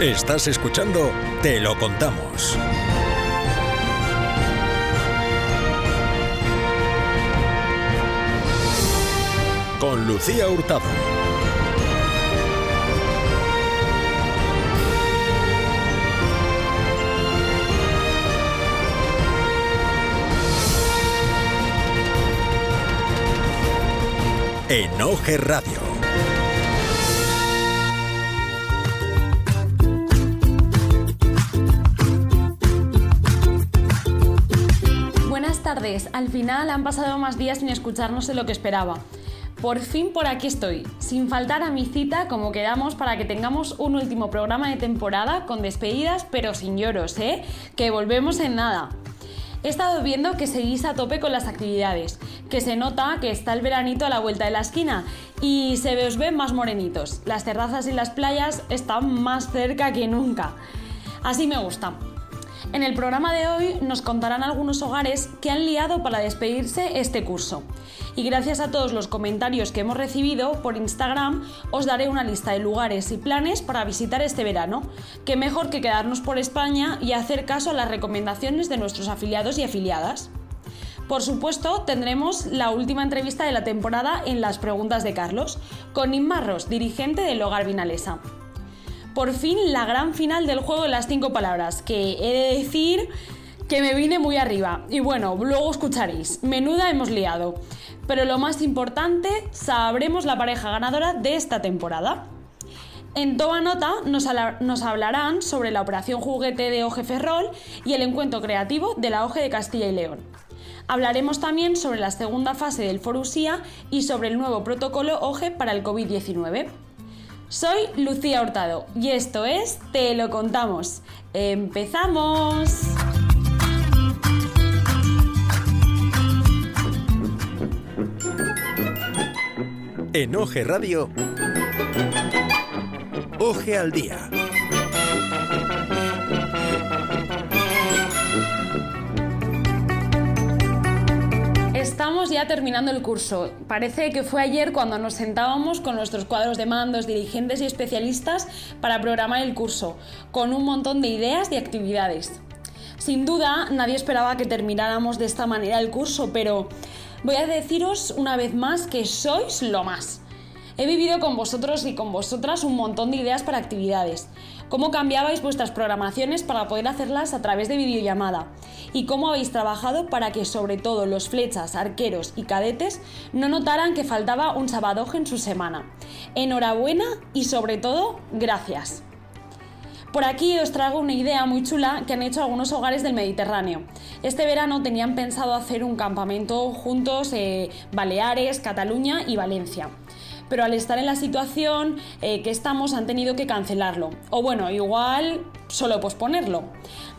Estás escuchando Te lo contamos. Con Lucía Hurtado. Enoje Radio. Al final han pasado más días sin escucharnos de lo que esperaba. Por fin por aquí estoy, sin faltar a mi cita como quedamos para que tengamos un último programa de temporada con despedidas pero sin lloros, ¿eh? Que volvemos en nada. He estado viendo que seguís a tope con las actividades, que se nota que está el veranito a la vuelta de la esquina y se os ven más morenitos. Las terrazas y las playas están más cerca que nunca. Así me gusta. En el programa de hoy nos contarán algunos hogares que han liado para despedirse este curso. Y gracias a todos los comentarios que hemos recibido por Instagram, os daré una lista de lugares y planes para visitar este verano. Que mejor que quedarnos por España y hacer caso a las recomendaciones de nuestros afiliados y afiliadas. Por supuesto, tendremos la última entrevista de la temporada en las preguntas de Carlos, con Inmarros, dirigente del Hogar Vinalesa por fin la gran final del juego de las cinco palabras, que he de decir que me vine muy arriba. Y bueno, luego escucharéis. Menuda hemos liado. Pero lo más importante, sabremos la pareja ganadora de esta temporada. En toda nota nos, hablarán sobre la operación juguete de Oje Ferrol y el encuentro creativo de la Oje de Castilla y León. Hablaremos también sobre la segunda fase del Forusía y sobre el nuevo protocolo OGE para el COVID-19. Soy Lucía Hurtado y esto es Te lo contamos. ¡Empezamos! En Oje Radio, Oje al Día. Estamos ya terminando el curso. Parece que fue ayer cuando nos sentábamos con nuestros cuadros de mandos, dirigentes y especialistas para programar el curso, con un montón de ideas y actividades. Sin duda, nadie esperaba que termináramos de esta manera el curso, pero voy a deciros una vez más que sois lo más. He vivido con vosotros y con vosotras un montón de ideas para actividades cómo cambiabais vuestras programaciones para poder hacerlas a través de videollamada y cómo habéis trabajado para que sobre todo los flechas, arqueros y cadetes no notaran que faltaba un sabadoje en su semana. Enhorabuena y sobre todo, gracias. Por aquí os traigo una idea muy chula que han hecho algunos hogares del Mediterráneo. Este verano tenían pensado hacer un campamento juntos eh, Baleares, Cataluña y Valencia pero al estar en la situación eh, que estamos han tenido que cancelarlo. O bueno, igual solo posponerlo.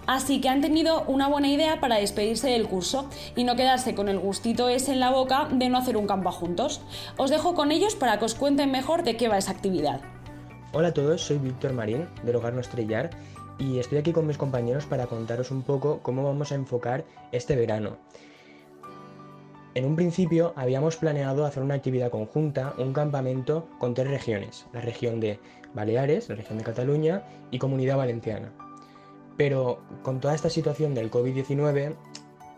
Así que han tenido una buena idea para despedirse del curso y no quedarse con el gustito ese en la boca de no hacer un campo juntos. Os dejo con ellos para que os cuenten mejor de qué va esa actividad. Hola a todos, soy Víctor Marín del Hogar No Estrellar y estoy aquí con mis compañeros para contaros un poco cómo vamos a enfocar este verano. En un principio habíamos planeado hacer una actividad conjunta, un campamento con tres regiones, la región de Baleares, la región de Cataluña y Comunidad Valenciana. Pero con toda esta situación del COVID-19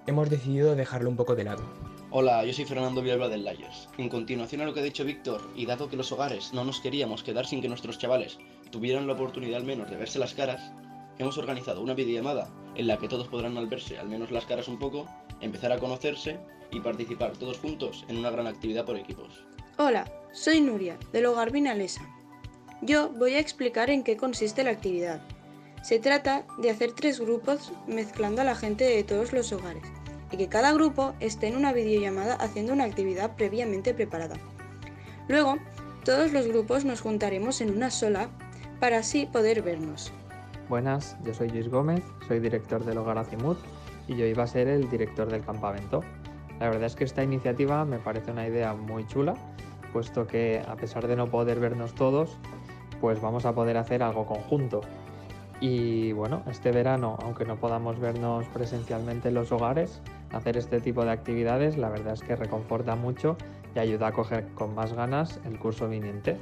hemos decidido dejarlo un poco de lado. Hola, yo soy Fernando Villalba del Layers. En continuación a lo que ha dicho Víctor, y dado que los hogares no nos queríamos quedar sin que nuestros chavales tuvieran la oportunidad al menos de verse las caras, hemos organizado una videollamada en la que todos podrán al verse al menos las caras un poco, empezar a conocerse y participar todos juntos en una gran actividad por equipos. Hola, soy Nuria, del Hogar Vinalesa. Yo voy a explicar en qué consiste la actividad. Se trata de hacer tres grupos mezclando a la gente de todos los hogares y que cada grupo esté en una videollamada haciendo una actividad previamente preparada. Luego, todos los grupos nos juntaremos en una sola para así poder vernos. Buenas, yo soy Luis Gómez, soy director del Hogar Azimut y yo iba a ser el director del campamento. La verdad es que esta iniciativa me parece una idea muy chula, puesto que a pesar de no poder vernos todos, pues vamos a poder hacer algo conjunto. Y bueno, este verano, aunque no podamos vernos presencialmente en los hogares, hacer este tipo de actividades la verdad es que reconforta mucho y ayuda a coger con más ganas el curso viniente.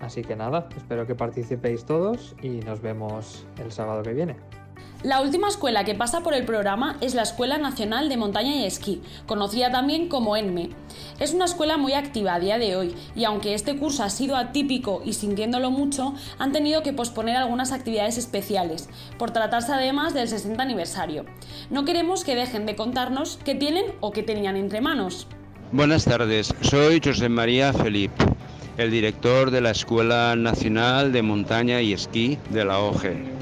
Así que nada, espero que participéis todos y nos vemos el sábado que viene. La última escuela que pasa por el programa es la Escuela Nacional de Montaña y Esquí, conocida también como ENME. Es una escuela muy activa a día de hoy y aunque este curso ha sido atípico y sintiéndolo mucho, han tenido que posponer algunas actividades especiales, por tratarse además del 60 aniversario. No queremos que dejen de contarnos qué tienen o qué tenían entre manos. Buenas tardes, soy José María Felipe, el director de la Escuela Nacional de Montaña y Esquí de la OGE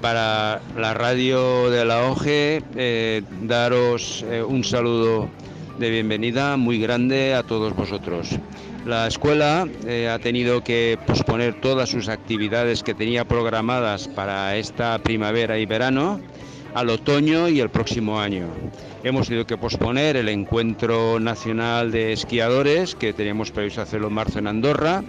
para la radio de la OGE, eh, daros eh, un saludo de bienvenida muy grande a todos vosotros. La escuela eh, ha tenido que posponer todas sus actividades que tenía programadas para esta primavera y verano al otoño y el próximo año. Hemos tenido que posponer el encuentro nacional de esquiadores que teníamos previsto hacerlo en marzo en Andorra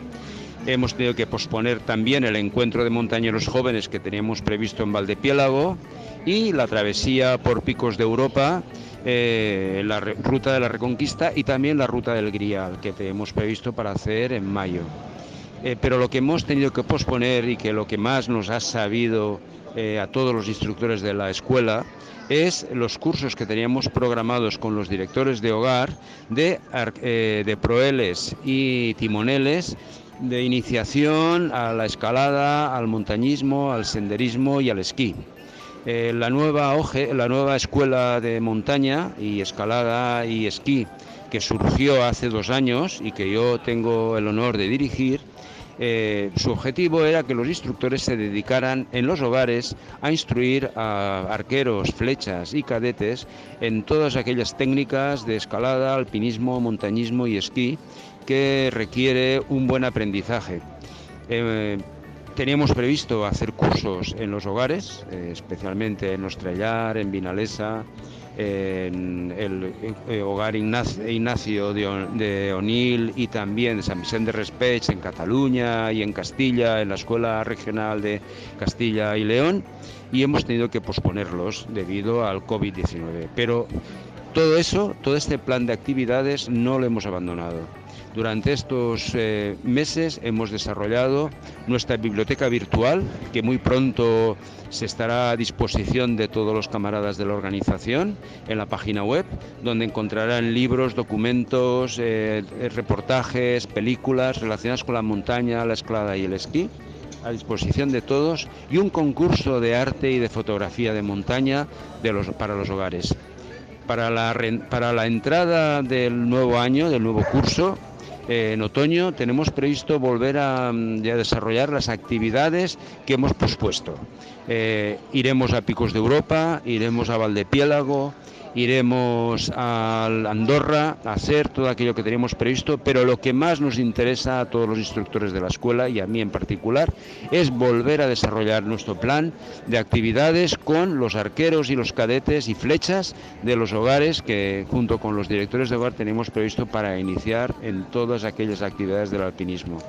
Hemos tenido que posponer también el encuentro de montañeros jóvenes que teníamos previsto en Valdepiélago y la travesía por picos de Europa, eh, la ruta de la Reconquista y también la ruta del Grial que tenemos previsto para hacer en mayo. Eh, pero lo que hemos tenido que posponer y que lo que más nos ha sabido eh, a todos los instructores de la escuela es los cursos que teníamos programados con los directores de hogar de, de proeles y timoneles de iniciación a la escalada, al montañismo, al senderismo y al esquí. Eh, la, nueva la nueva escuela de montaña y escalada y esquí que surgió hace dos años y que yo tengo el honor de dirigir, eh, su objetivo era que los instructores se dedicaran en los hogares a instruir a arqueros, flechas y cadetes en todas aquellas técnicas de escalada, alpinismo, montañismo y esquí que requiere un buen aprendizaje. Eh, teníamos previsto hacer cursos en los hogares, eh, especialmente en Ostrellar, en Vinalesa, en el eh, hogar Ignacio de, Onil y también San Vicente de Respech en Cataluña y en Castilla, en la Escuela Regional de Castilla y León, y hemos tenido que posponerlos debido al COVID-19. Pero todo eso, todo este plan de actividades no lo hemos abandonado. Durante estos eh, meses hemos desarrollado nuestra biblioteca virtual, que muy pronto se estará a disposición de todos los camaradas de la organización en la página web, donde encontrarán libros, documentos, eh, reportajes, películas relacionadas con la montaña, la escalada y el esquí a disposición de todos y un concurso de arte y de fotografía de montaña para los hogares. Para la, entrada del nuevo año, del nuevo curso, en otoño tenemos previsto volver a, mm, desarrollar las actividades que hemos pospuesto. Eh, iremos a Picos de Europa, iremos a Valdepiélago, iremos a Andorra a hacer todo aquello que teníamos previsto, pero lo que más nos interesa a todos los instructores de la escuela y a mí en particular es volver a desarrollar nuestro plan de actividades con los arqueros y los cadetes y flechas de los hogares que junto con los directores de hogar tenemos previsto para iniciar en todas aquellas actividades del alpinismo,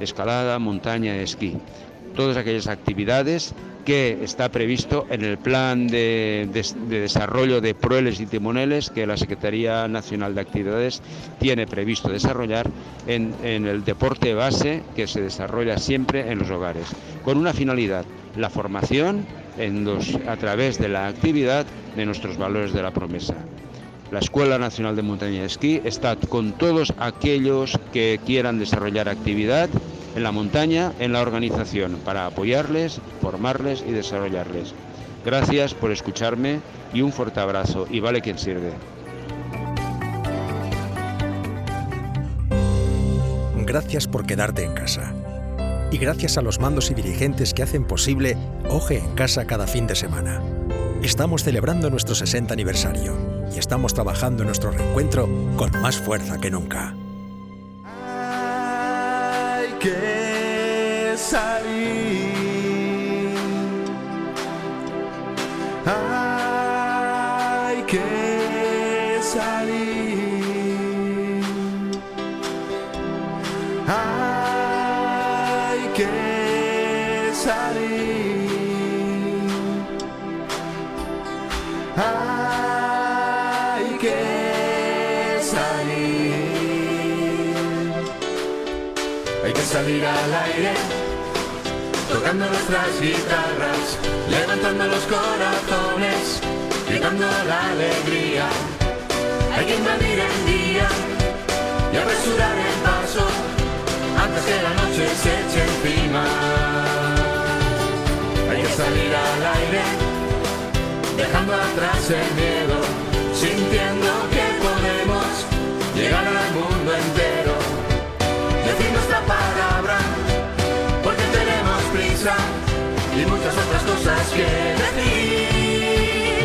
escalada, montaña, esquí todas aquellas actividades que está previsto en el plan de, desarrollo de proeles y timoneles que la Secretaría Nacional de Actividades tiene previsto desarrollar en, el deporte base que se desarrolla siempre en los hogares, con una finalidad, la formación a través de la actividad de nuestros valores de la promesa. La Escuela Nacional de Montaña y Esquí está con todos aquellos que quieran desarrollar actividad en la montaña, en la organización, para apoyarles, formarles y desarrollarles. Gracias por escucharme y un fuerte abrazo y vale quien sirve. Gracias por quedarte en casa. Y gracias a los mandos y dirigentes que hacen posible Oje en casa cada fin de semana. Estamos celebrando nuestro 60 aniversario y estamos trabajando en nuestro reencuentro con más fuerza que nunca que salir. Tocando nuestras guitarras, levantando los corazones, gritando la alegría. Hay que invadir el día y apresurar el paso antes que la noche se eche encima. Hay que salir al aire, dejando atrás el miedo, sintiendo que podemos llegar al mundo entero. Decir nuestra porque y muchas otras cosas que decir.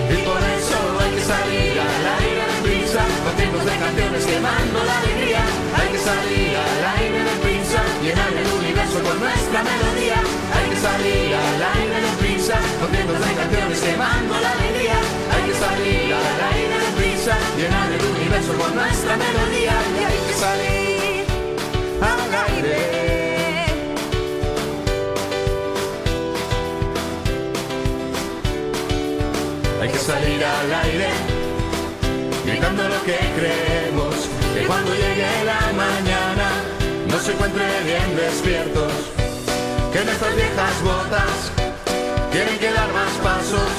Y por eso hay que salir al aire de prisa, con de canciones quemando la alegría. Hay que salir al aire de prisa, llenar el universo con nuestra melodía. Hay que salir al aire de prisa, con de canciones quemando la alegría. Hay que salir al aire de prisa, llenar el universo con nuestra melodía. Y hay que salir al aire. Salir al aire, gritando lo que creemos, que cuando llegue la mañana no se encuentre bien despiertos, que nuestras viejas botas tienen que dar más pasos,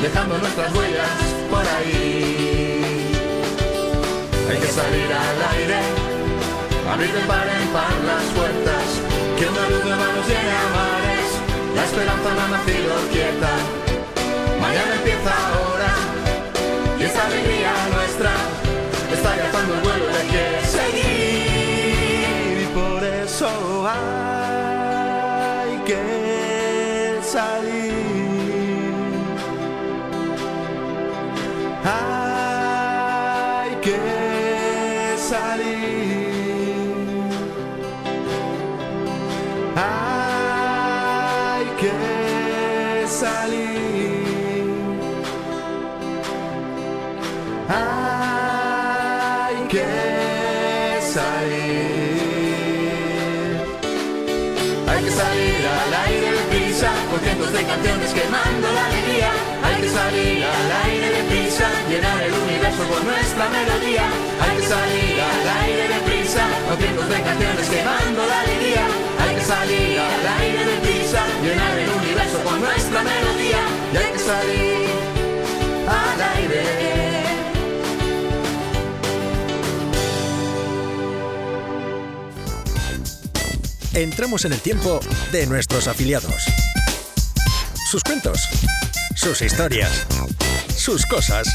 dejando nuestras huellas por ahí. Hay que salir al aire, abrir de par en par las puertas, que una luz nueva nos llene a mares, la esperanza no ha nacido quieta. Mañana empieza ahora. Y esta alegría nuestra está alzando con de canciones quemando la alegría. Hay que salir al aire de prisa, llenar el universo con nuestra melodía. Hay que salir al aire de prisa, con de canciones quemando la alegría. Hay que salir al aire de prisa, llenar el universo con nuestra melodía. Y hay que salir al aire. Entramos en el tiempo de nuestros afiliados. Sus cuentos, sus historias, sus cosas.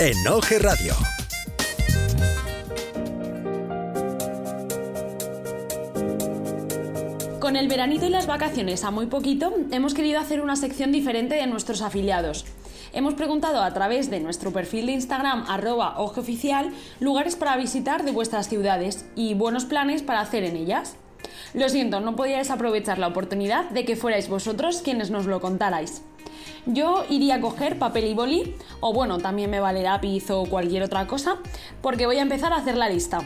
En Oje Radio. Con el veranito y las vacaciones a muy poquito, hemos querido hacer una sección diferente de nuestros afiliados. Hemos preguntado a través de nuestro perfil de Instagram arroba ojeoficial lugares para visitar de vuestras ciudades y buenos planes para hacer en ellas. Lo siento, no podía desaprovechar la oportunidad de que fuerais vosotros quienes nos lo contarais. Yo iría a coger papel y boli, o bueno, también me vale lápiz o cualquier otra cosa, porque voy a empezar a hacer la lista.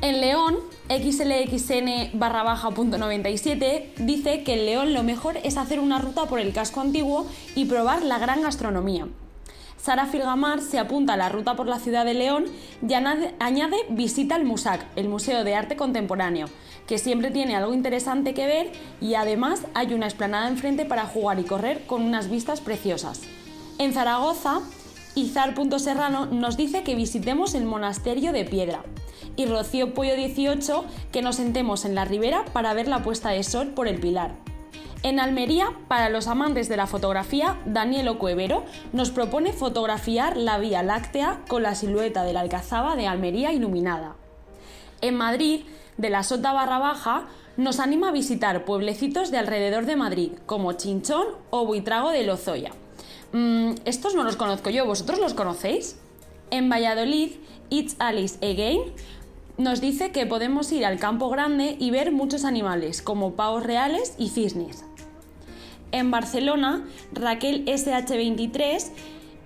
En León, xlxn barra baja punto 97 dice que en León lo mejor es hacer una ruta por el casco antiguo y probar la gran gastronomía. Sara Filgamar se apunta a la ruta por la ciudad de León y añade, visita al MUSAC, el Museo de Arte Contemporáneo, que siempre tiene algo interesante que ver y además hay una explanada enfrente para jugar y correr con unas vistas preciosas. En Zaragoza, Izar.serrano nos dice que visitemos el Monasterio de Piedra y Rocío Pollo 18 que nos sentemos en la ribera para ver la puesta de sol por el Pilar. En Almería, para los amantes de la fotografía, Daniel Ocuevero nos propone fotografiar la Vía Láctea con la silueta de la Alcazaba de Almería iluminada. En Madrid, de la Sota Barra Baja, nos anima a visitar pueblecitos de alrededor de Madrid, como Chinchón o Buitrago de Lozoya. Mm, estos no los conozco yo, ¿vosotros los conocéis? En Valladolid, It's Alice Again nos dice que podemos ir al campo grande y ver muchos animales, como pavos reales y cisnes. En Barcelona, Raquel SH23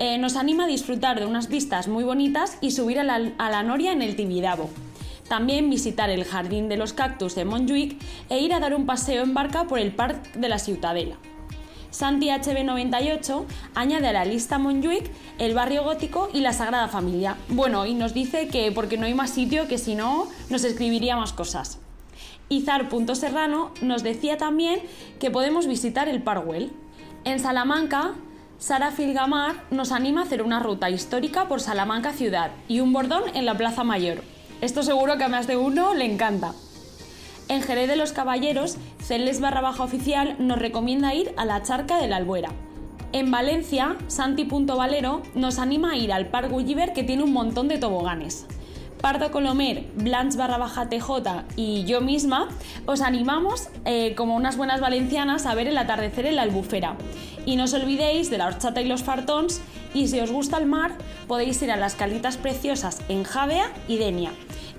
eh, nos anima a disfrutar de unas vistas muy bonitas y subir a la, a la noria en el Tibidabo. También visitar el Jardín de los Cactus de Montjuic e ir a dar un paseo en barca por el Parc de la Ciutadela. Santi HB98 añade a la lista Montjuic el barrio gótico y la Sagrada Familia. Bueno, y nos dice que porque no hay más sitio que si no nos escribiría más cosas. Izar.serrano nos decía también que podemos visitar el Parwell. En Salamanca, Sara Filgamar nos anima a hacer una ruta histórica por Salamanca ciudad y un bordón en la Plaza Mayor. Esto seguro que a más de uno le encanta. En Jerez de los Caballeros, Celes barra baja oficial nos recomienda ir a la charca de la Albuera. En Valencia, Santi.valero nos anima a ir al Parque Gulliver que tiene un montón de toboganes. Pardo Colomer, Blanche barra baja TJ y yo misma os animamos, eh, como unas buenas valencianas, a ver el atardecer en la albufera. Y no os olvidéis de la horchata y los fartons, y si os gusta el mar, podéis ir a las calitas preciosas en Javea y Denia.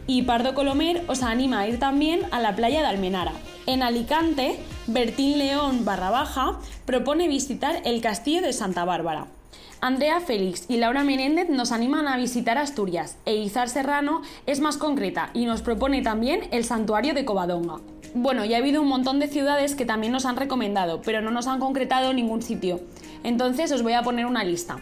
Y Pardo Colomer os anima a ir también a la playa de Almenara. En Alicante, Bertín León barra baja propone visitar el castillo de Santa Bárbara. Andrea Félix y Laura Menéndez nos animan a visitar Asturias e Izar Serrano es más concreta y nos propone también el santuario de Covadonga. Bueno, ya ha habido un montón de ciudades que también nos han recomendado, pero no nos han concretado ningún sitio. Entonces os voy a poner una lista.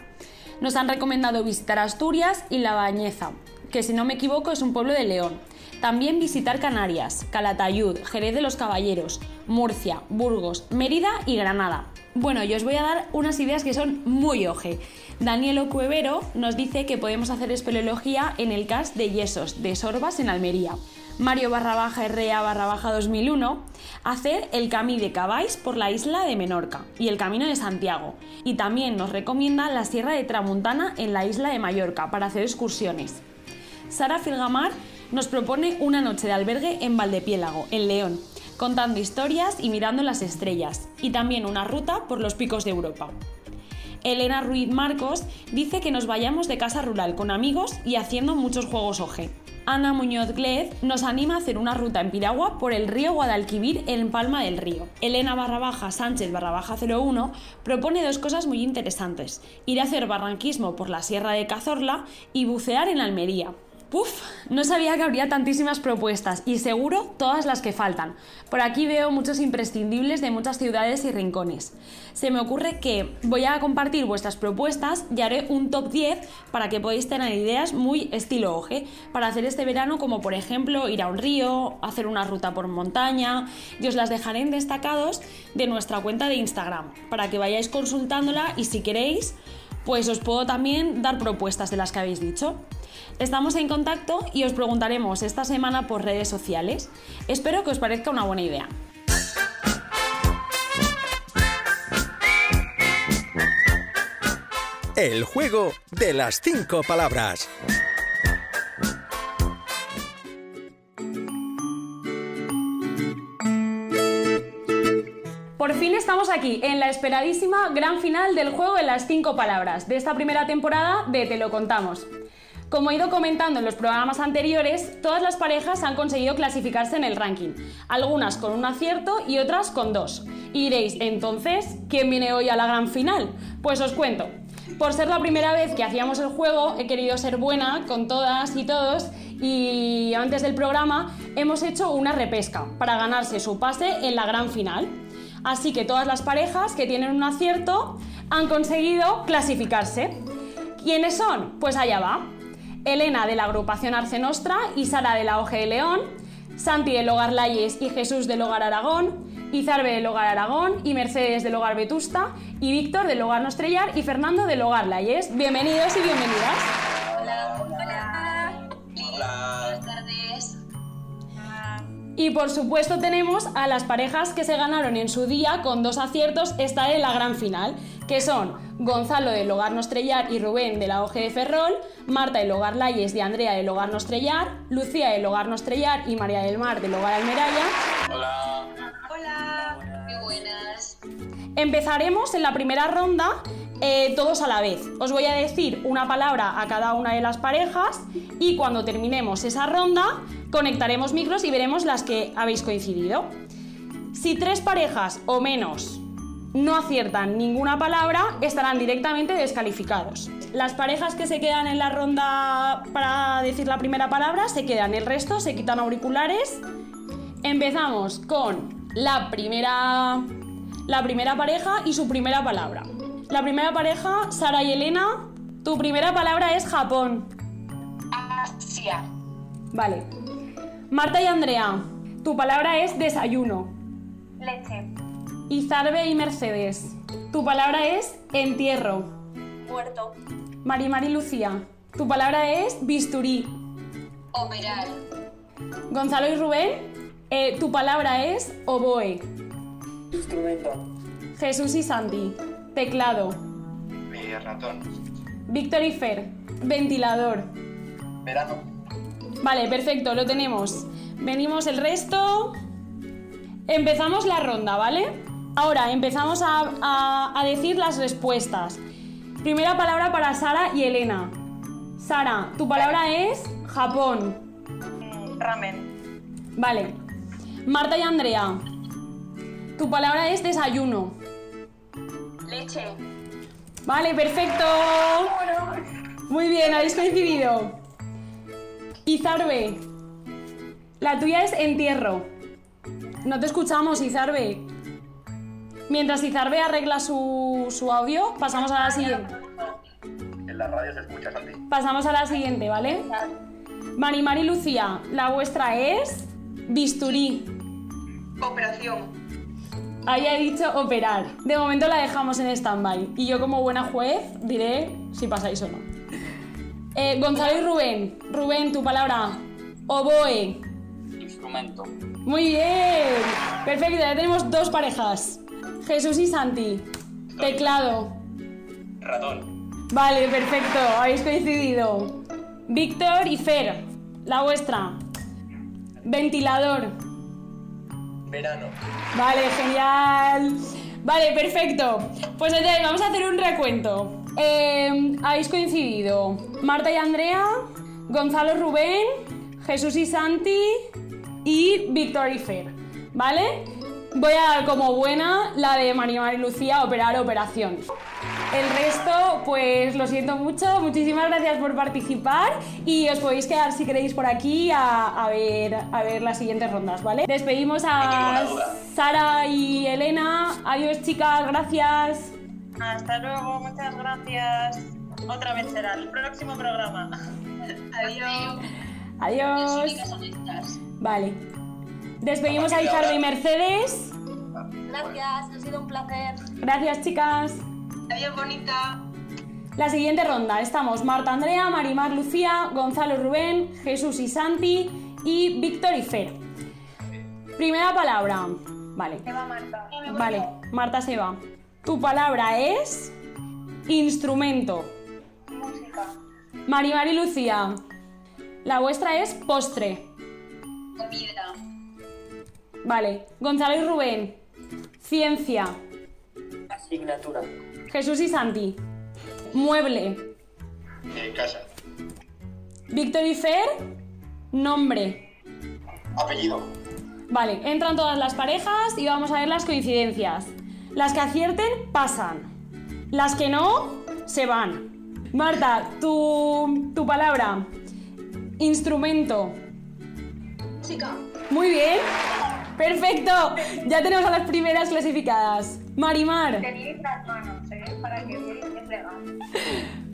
Nos han recomendado visitar Asturias y La Bañeza, que si no me equivoco es un pueblo de León. También visitar Canarias, Calatayud, Jerez de los Caballeros, Murcia, Burgos, Mérida y Granada. Bueno, yo os voy a dar unas ideas que son muy oje. Daniel Cuevero nos dice que podemos hacer espeleología en el CAS de Yesos, de Sorbas en Almería. Mario barra baja RA barra baja 2001, hacer el Camí de Cabáis por la isla de Menorca y el Camino de Santiago. Y también nos recomienda la Sierra de Tramuntana en la isla de Mallorca para hacer excursiones. Sara Filgamar nos propone una noche de albergue en Valdepiélago, en León, contando historias y mirando las estrellas, y también una ruta por los picos de Europa. Elena Ruiz Marcos dice que nos vayamos de casa rural con amigos y haciendo muchos juegos OG. Ana Muñoz Glez nos anima a hacer una ruta en Piragua por el río Guadalquivir en Palma del Río. Elena barra baja Sánchez barra baja 01 propone dos cosas muy interesantes, ir a hacer barranquismo por la Sierra de Cazorla y bucear en Almería. Puf, no sabía que habría tantísimas propuestas y seguro todas las que faltan. Por aquí veo muchos imprescindibles de muchas ciudades y rincones. Se me ocurre que voy a compartir vuestras propuestas y haré un top 10 para que podáis tener ideas muy estilo oje para hacer este verano como por ejemplo ir a un río, hacer una ruta por montaña y os las dejaré en destacados de nuestra cuenta de Instagram para que vayáis consultándola y si queréis pues os puedo también dar propuestas de las que habéis dicho. Estamos en contacto y os preguntaremos esta semana por redes sociales. Espero que os parezca una buena idea. El juego de las cinco palabras. Por fin estamos aquí, en la esperadísima gran final del juego de las cinco palabras de esta primera temporada de Te lo contamos. Como he ido comentando en los programas anteriores, todas las parejas han conseguido clasificarse en el ranking, algunas con un acierto y otras con dos. Y diréis, entonces, ¿quién viene hoy a la gran final? Pues os cuento. Por ser la primera vez que hacíamos el juego, he querido ser buena con todas y todos y antes del programa hemos hecho una repesca para ganarse su pase en la gran final. Así que todas las parejas que tienen un acierto han conseguido clasificarse. ¿Quiénes son? Pues allá va. Elena de la agrupación Arce Nostra y Sara de la Oje de León, Santi del Hogar Layes y Jesús del Hogar Aragón, Izarbe del Hogar Aragón y Mercedes del Hogar Vetusta y Víctor del Hogar Nostrellar y Fernando del Hogar Layes. Bienvenidos y bienvenidas. Hola, hola. Buenas tardes. Y por supuesto tenemos a las parejas que se ganaron en su día con dos aciertos estar en la gran final, que son Gonzalo del Hogar Nostrellar y Rubén de la Oje de Ferrol, Marta del Hogar Layes y Andrea del Hogar Nostrellar, Lucía del Hogar Nostrellar y María del Mar del Hogar Almeraya. Hola. Hola. Qué buenas. Empezaremos en la primera ronda eh, todos a la vez. Os voy a decir una palabra a cada una de las parejas y cuando terminemos esa ronda conectaremos micros y veremos las que habéis coincidido. Si tres parejas o menos no aciertan ninguna palabra, estarán directamente descalificados. Las parejas que se quedan en la ronda para decir la primera palabra se quedan, el resto se quitan auriculares. Empezamos con la primera la primera pareja y su primera palabra. La primera pareja, Sara y Elena, tu primera palabra es Japón. Asia. Vale. Marta y Andrea, tu palabra es desayuno. Leche. Izarbe y Mercedes, tu palabra es entierro. Muerto. Marimar y Lucía, tu palabra es bisturí. Operar. Gonzalo y Rubén, eh, tu palabra es oboe. Instrumento. Jesús y Santi, teclado. Mi ratón. Víctor y Fer, ventilador. Verano. Vale, perfecto, lo tenemos. Venimos el resto. Empezamos la ronda, ¿vale? Ahora empezamos a, a- a decir las respuestas. Primera palabra para Sara y Elena. Sara, tu palabra es Japón. Mm, Ramen. Vale. Marta y Andrea, tu palabra es desayuno. Leche. Vale, perfecto. Muy bien, habéis coincidido. Izarbe, la tuya es entierro. No te escuchamos, Izarbe. Mientras Izarbe arregla su, su audio, pasamos a la siguiente. En la radio se escucha, Santi. Pasamos a la siguiente, ¿vale? Marimar y Lucía, la vuestra es bisturí. Operación. Ahí he dicho operar. De momento la dejamos en stand-by. Y yo, como buena juez, diré si pasáis o no. Eh, Gonzalo y Rubén. Rubén, tu palabra. Oboe. Instrumento. Muy bien. Perfecto, ya tenemos dos parejas. Jesús y Santi. Teclado. Ratón. Vale, perfecto. Habéis coincidido. Víctor y Fer. La vuestra. Ventilador. Verano. Vale, genial. Vale, perfecto. Pues entonces vamos a hacer un recuento. Eh, habéis coincidido Marta y Andrea, Gonzalo Rubén, Jesús y Santi y Víctor y Fer. ¿Vale? Voy a dar como buena la de María y Lucía, operar operación. El resto, pues lo siento mucho. Muchísimas gracias por participar y os podéis quedar si queréis por aquí a, a ver, a ver las siguientes rondas, ¿vale? Despedimos a. Sara y Elena. Adiós, chicas, gracias. Hasta luego, muchas gracias. Otra vez será el próximo programa. Adiós. Adiós. Vale. Despedimos a Izardo y Mercedes. Gracias, ha sido un placer. Gracias, chicas. Adiós, bonita. La siguiente ronda estamos Marta Andrea, Marimar Lucía, Gonzalo Rubén, Jesús y Santi y Víctor y Fer. Primera palabra. Vale. Se va Marta. Vale, Marta se va. Tu palabra es instrumento. Música. Marimar y Lucía. La vuestra es postre. Comida. Vale. Gonzalo y Rubén. Ciencia. Asignatura. Jesús y Santi. Mueble. Eh, casa. Víctor y Fer. Nombre. Apellido. Vale, entran todas las parejas y vamos a ver las coincidencias. Las que acierten pasan. Las que no, se van. Marta, tu, tu palabra. Instrumento. Música. Muy bien. Perfecto. Ya tenemos a las primeras clasificadas. Marimar. Tenéis las manos, ¿eh? Para que veáis.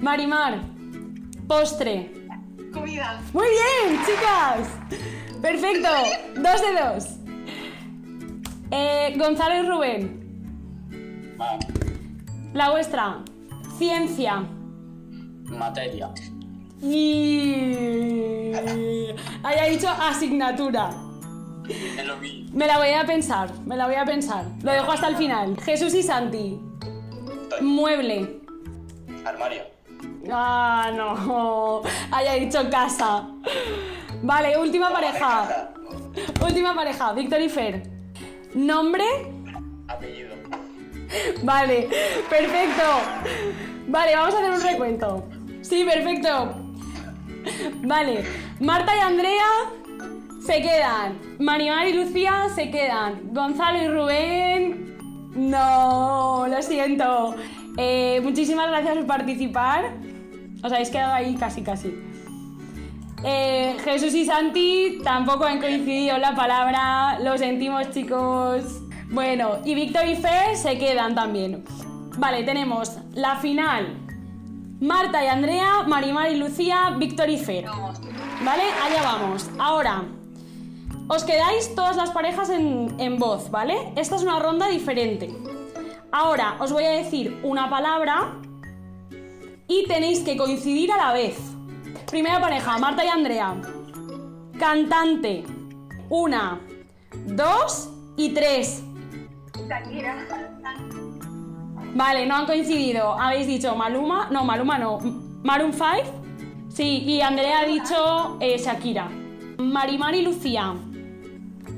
Marimar. Postre. Comida. Muy bien, chicas. Perfecto. Dos de dos. Eh, Gonzalo y Rubén. La vuestra. Ciencia. materia. Y... Haya dicho asignatura. Me la voy a pensar, me la voy a pensar. Lo dejo hasta el final. Jesús y Santi. Mueble. Armario. Ah, no. Haya dicho casa. Vale, última pareja. Última pareja, Víctor y Fer. Nombre. Apellido. Vale, perfecto. Vale, vamos a hacer un recuento. Sí, perfecto. Vale, Marta y Andrea se quedan. Marimar y Lucía se quedan. Gonzalo y Rubén. No, lo siento. Eh, muchísimas gracias por participar. Os habéis quedado ahí casi, casi. Eh, Jesús y Santi tampoco han coincidido en la palabra. Lo sentimos, chicos. Bueno, y Víctor y Fer se quedan también. Vale, tenemos la final. Marta y Andrea, Marimar y Lucía, Víctor y Fer. ¿Vale? Allá vamos. Ahora, os quedáis todas las parejas en, en voz, ¿vale? Esta es una ronda diferente. Ahora os voy a decir una palabra y tenéis que coincidir a la vez. Primera pareja, Marta y Andrea. Cantante. Una, dos y tres. Vale, no han coincidido. Habéis dicho Maluma. No, Maluma no. Maroon 5. Sí, y Andrea ha dicho eh, Shakira. Marimar y Lucía.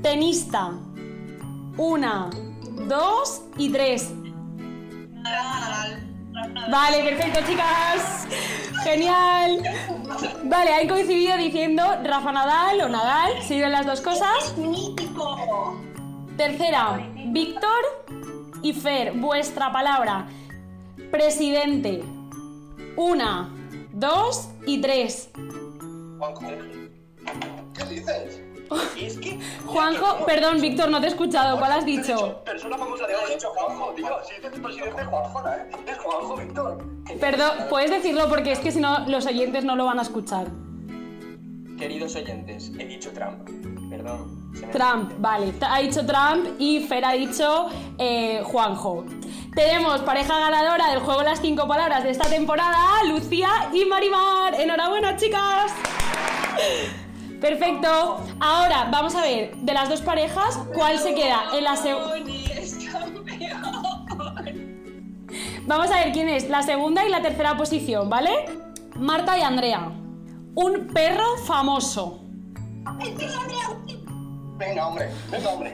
Tenista. Una, dos y tres. Vale, perfecto, chicas. Genial. Vale, han coincidido diciendo Rafa Nadal o Nadal. ¿Siguen las dos cosas? mítico! Tercera, Víctor y Fer, vuestra palabra. Presidente. Una, dos y tres. ¿Qué dices? Es que. Juanjo, perdón, Víctor, no te he escuchado. ¿Cuál has dicho? Persona famosa de hoy, he dicho Juanjo, tío. Si dices presidente Juanjo, ¿eh? Es Juanjo, Víctor. Perdón, puedes decirlo porque es que si no, los oyentes no lo van a escuchar. Queridos oyentes, he dicho Trump. Perdón. Trump, vale. Ha dicho Trump y Fer ha dicho eh, Juanjo. Tenemos pareja ganadora del juego Las Cinco Palabras de esta temporada, Lucía y Marimar. Enhorabuena, chicas. Perfecto. Ahora, vamos a ver, de las dos parejas, ¿cuál se queda en la segunda? Vamos a ver quién es la segunda y la tercera posición, ¿vale? Marta y Andrea. Un perro famoso. Venga, hombre, venga, hombre.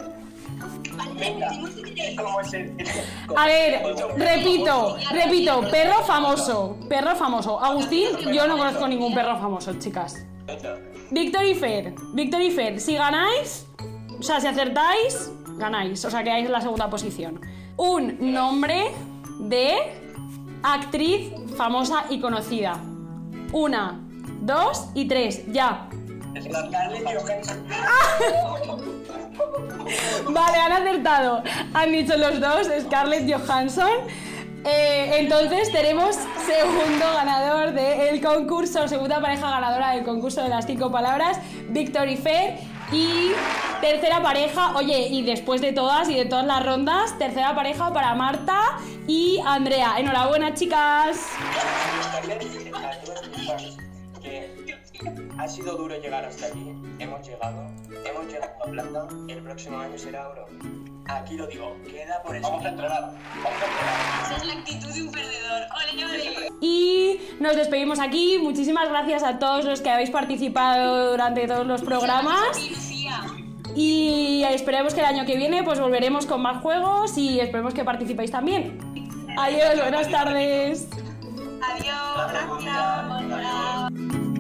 A ver, repito, repito, perro famoso, perro famoso. Agustín, yo no conozco ningún perro famoso, chicas. Víctor y Fer, Víctor y Fer, si ganáis, o sea, si acertáis, ganáis, o sea, quedáis en la segunda posición. Un nombre de actriz famosa y conocida. Una, dos y tres, ya. Johansson. Vale, han acertado. Han dicho los dos, Scarlett Johansson. Eh, entonces tenemos segundo ganador del concurso, segunda pareja ganadora del concurso de las cinco palabras, Víctor y Fer. Y tercera pareja, oye, y después de todas y de todas las rondas, tercera pareja para Marta y Andrea. Enhorabuena, chicas. Ha sido duro llegar hasta aquí. Hemos llegado, hemos llegado a plata. El próximo año será oro. Aquí lo digo, queda por eso. Vamos a entrenar. Vamos a entrenar. Esa es la actitud de un perdedor. ¡Ole, ole! Y nos despedimos aquí. Muchísimas gracias a todos los que habéis participado durante todos los programas. Lucía. Y esperemos que el año que viene pues volveremos con más juegos y esperemos que participéis también. Adiós, buenas tardes. Adiós, gracias.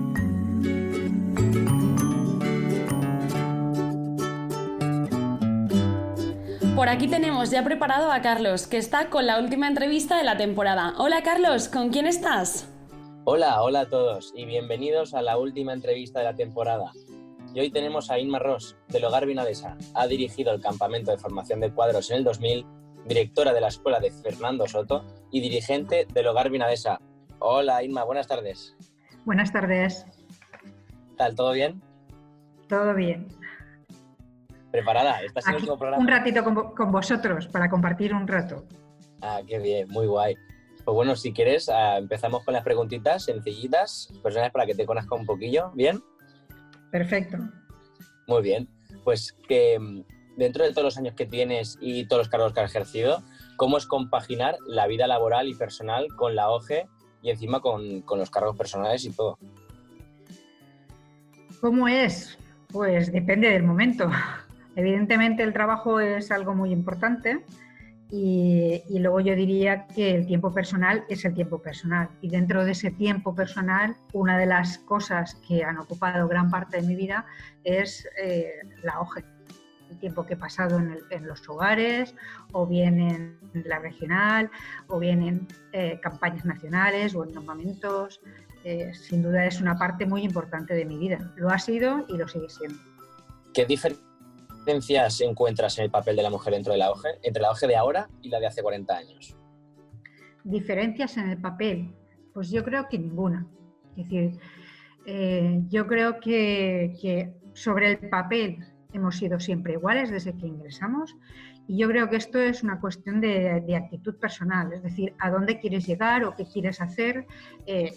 Por aquí tenemos ya preparado a Carlos, que está con la última entrevista de la temporada. Hola Carlos, ¿con quién estás? Hola, hola a todos y bienvenidos a la última entrevista de la temporada. Y hoy tenemos a Inma Ross, del Hogar Vinadesa. Ha dirigido el campamento de formación de cuadros en el 2000, directora de la escuela de Fernando Soto y dirigente del Hogar Vinadesa. Hola Inma, buenas tardes. Buenas tardes, ¿Qué tal? ¿Todo bien? todo bien. ¿Preparada? ¿Estás en el último programa? un ratito con, vo- con vosotros para compartir un rato. Ah, qué bien, muy guay. Pues bueno, si quieres, ah, empezamos con las preguntitas sencillitas, personales para que te conozca un poquillo. ¿Bien? Perfecto. Muy bien. Pues que mm, dentro de todos los años que tienes y todos los cargos que has ejercido, ¿cómo es compaginar la vida laboral y personal con la OGE y encima con, con los cargos personales y todo? ¿Cómo es? Pues depende del momento. Evidentemente el trabajo es algo muy importante y, y luego yo diría que el tiempo personal es el tiempo personal. Y dentro de ese tiempo personal, una de las cosas que han ocupado gran parte de mi vida es eh, la OGE. El tiempo que he pasado en, el- en los hogares, o bien en la regional, o bien en eh, campañas nacionales o en campamentos. Eh, sin duda es una parte muy importante de mi vida. Lo ha sido y lo sigue siendo. ¿Qué diferencia diferencias encuentras en el papel de la mujer dentro de la OGE, entre la OGE de ahora y la de hace 40 años? Diferencias en el papel, pues yo creo que ninguna. Es decir, eh, yo creo que, que sobre el papel hemos sido siempre iguales desde que ingresamos y yo creo que esto es una cuestión de, de actitud personal, es decir, a dónde quieres llegar o qué quieres hacer. eh,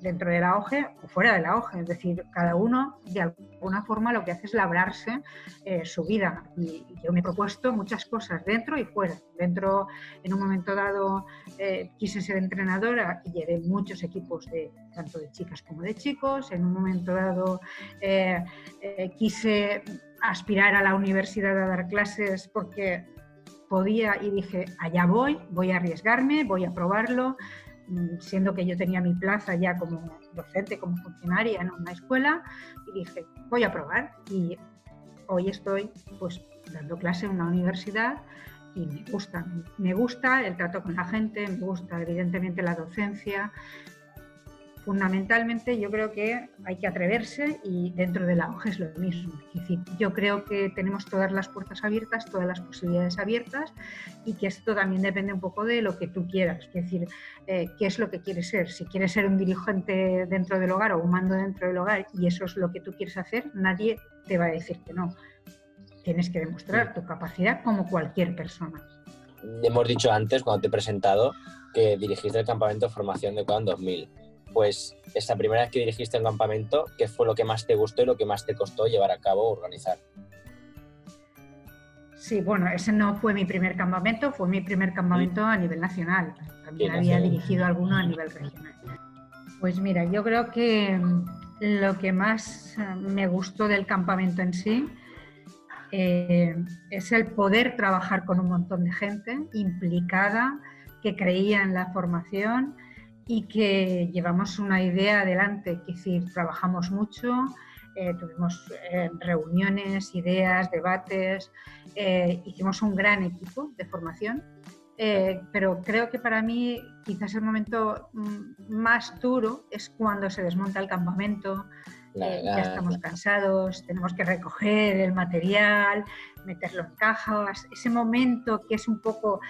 dentro de la OGE o fuera de la OGE. Es decir, cada uno de alguna forma lo que hace es labrarse eh, su vida. Y yo me he propuesto muchas cosas dentro y fuera. Dentro, en un momento dado, eh, quise ser entrenadora y llevé muchos equipos de tanto de chicas como de chicos. En un momento dado eh, quise aspirar a la universidad a dar clases porque podía y dije, allá voy, voy a arriesgarme, voy a probarlo siendo que yo tenía mi plaza ya como docente, como funcionaria en una escuela, y dije, voy a probar. Y hoy estoy pues dando clase en una universidad y me gusta, me gusta el trato con la gente, me gusta evidentemente la docencia. Fundamentalmente yo creo que hay que atreverse y dentro de la hoja es lo mismo. Es decir, yo creo que tenemos todas las puertas abiertas, todas las posibilidades abiertas y que esto también depende un poco de lo que tú quieras. Es decir, eh, qué es lo que quieres ser. Si quieres ser un dirigente dentro del hogar o un mando dentro del hogar y eso es lo que tú quieres hacer, nadie te va a decir que no. Tienes que demostrar tu capacidad como cualquier persona. Hemos dicho antes, cuando te he presentado, que dirigiste el campamento de formación de COA en 2000. Pues esa primera vez que dirigiste un campamento, ¿qué fue lo que más te gustó y lo que más te costó llevar a cabo o organizar? Sí, bueno, ese no fue mi primer campamento, fue mi primer campamento a nivel nacional. También había dirigido alguno a nivel regional. Pues mira, yo creo que mm, lo que más eh, me gustó del campamento en sí eh, es el poder trabajar con un montón de gente implicada, que creía en la formación y que llevamos una idea adelante, es decir, trabajamos mucho, eh, tuvimos eh, reuniones, ideas, debates, eh, hicimos un gran equipo de formación, pero creo que para mí quizás el momento mm, más duro es cuando se desmonta el campamento, ya estamos cansados, tenemos que recoger el material, meterlo en cajas, ese momento que es un poco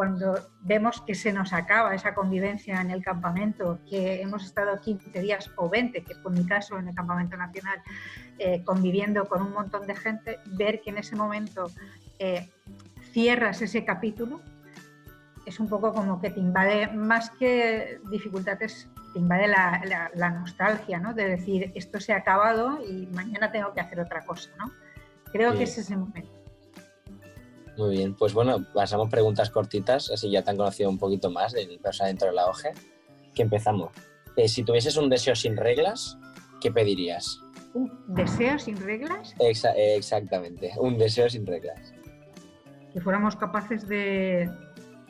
cuando vemos que se nos acaba esa convivencia en el campamento, que hemos estado 15 días o 20, que fue mi caso en el campamento nacional, eh, conviviendo con un montón de gente, ver que en ese momento eh, cierras ese capítulo, es un poco como que te invade, más que dificultades, te invade la, la- la nostalgia, ¿no? De decir, esto se ha acabado y mañana tengo que hacer otra cosa, ¿no? Creo Sí. que es ese momento. Muy bien, pues bueno, pasamos preguntas cortitas, así ya te han conocido un poquito más del personal dentro de la OGE. Que empezamos. Eh, si tuvieses un deseo sin reglas, ¿qué pedirías? Un deseo sin reglas, Exa- exactamente, un deseo sin reglas. que fuéramos capaces de,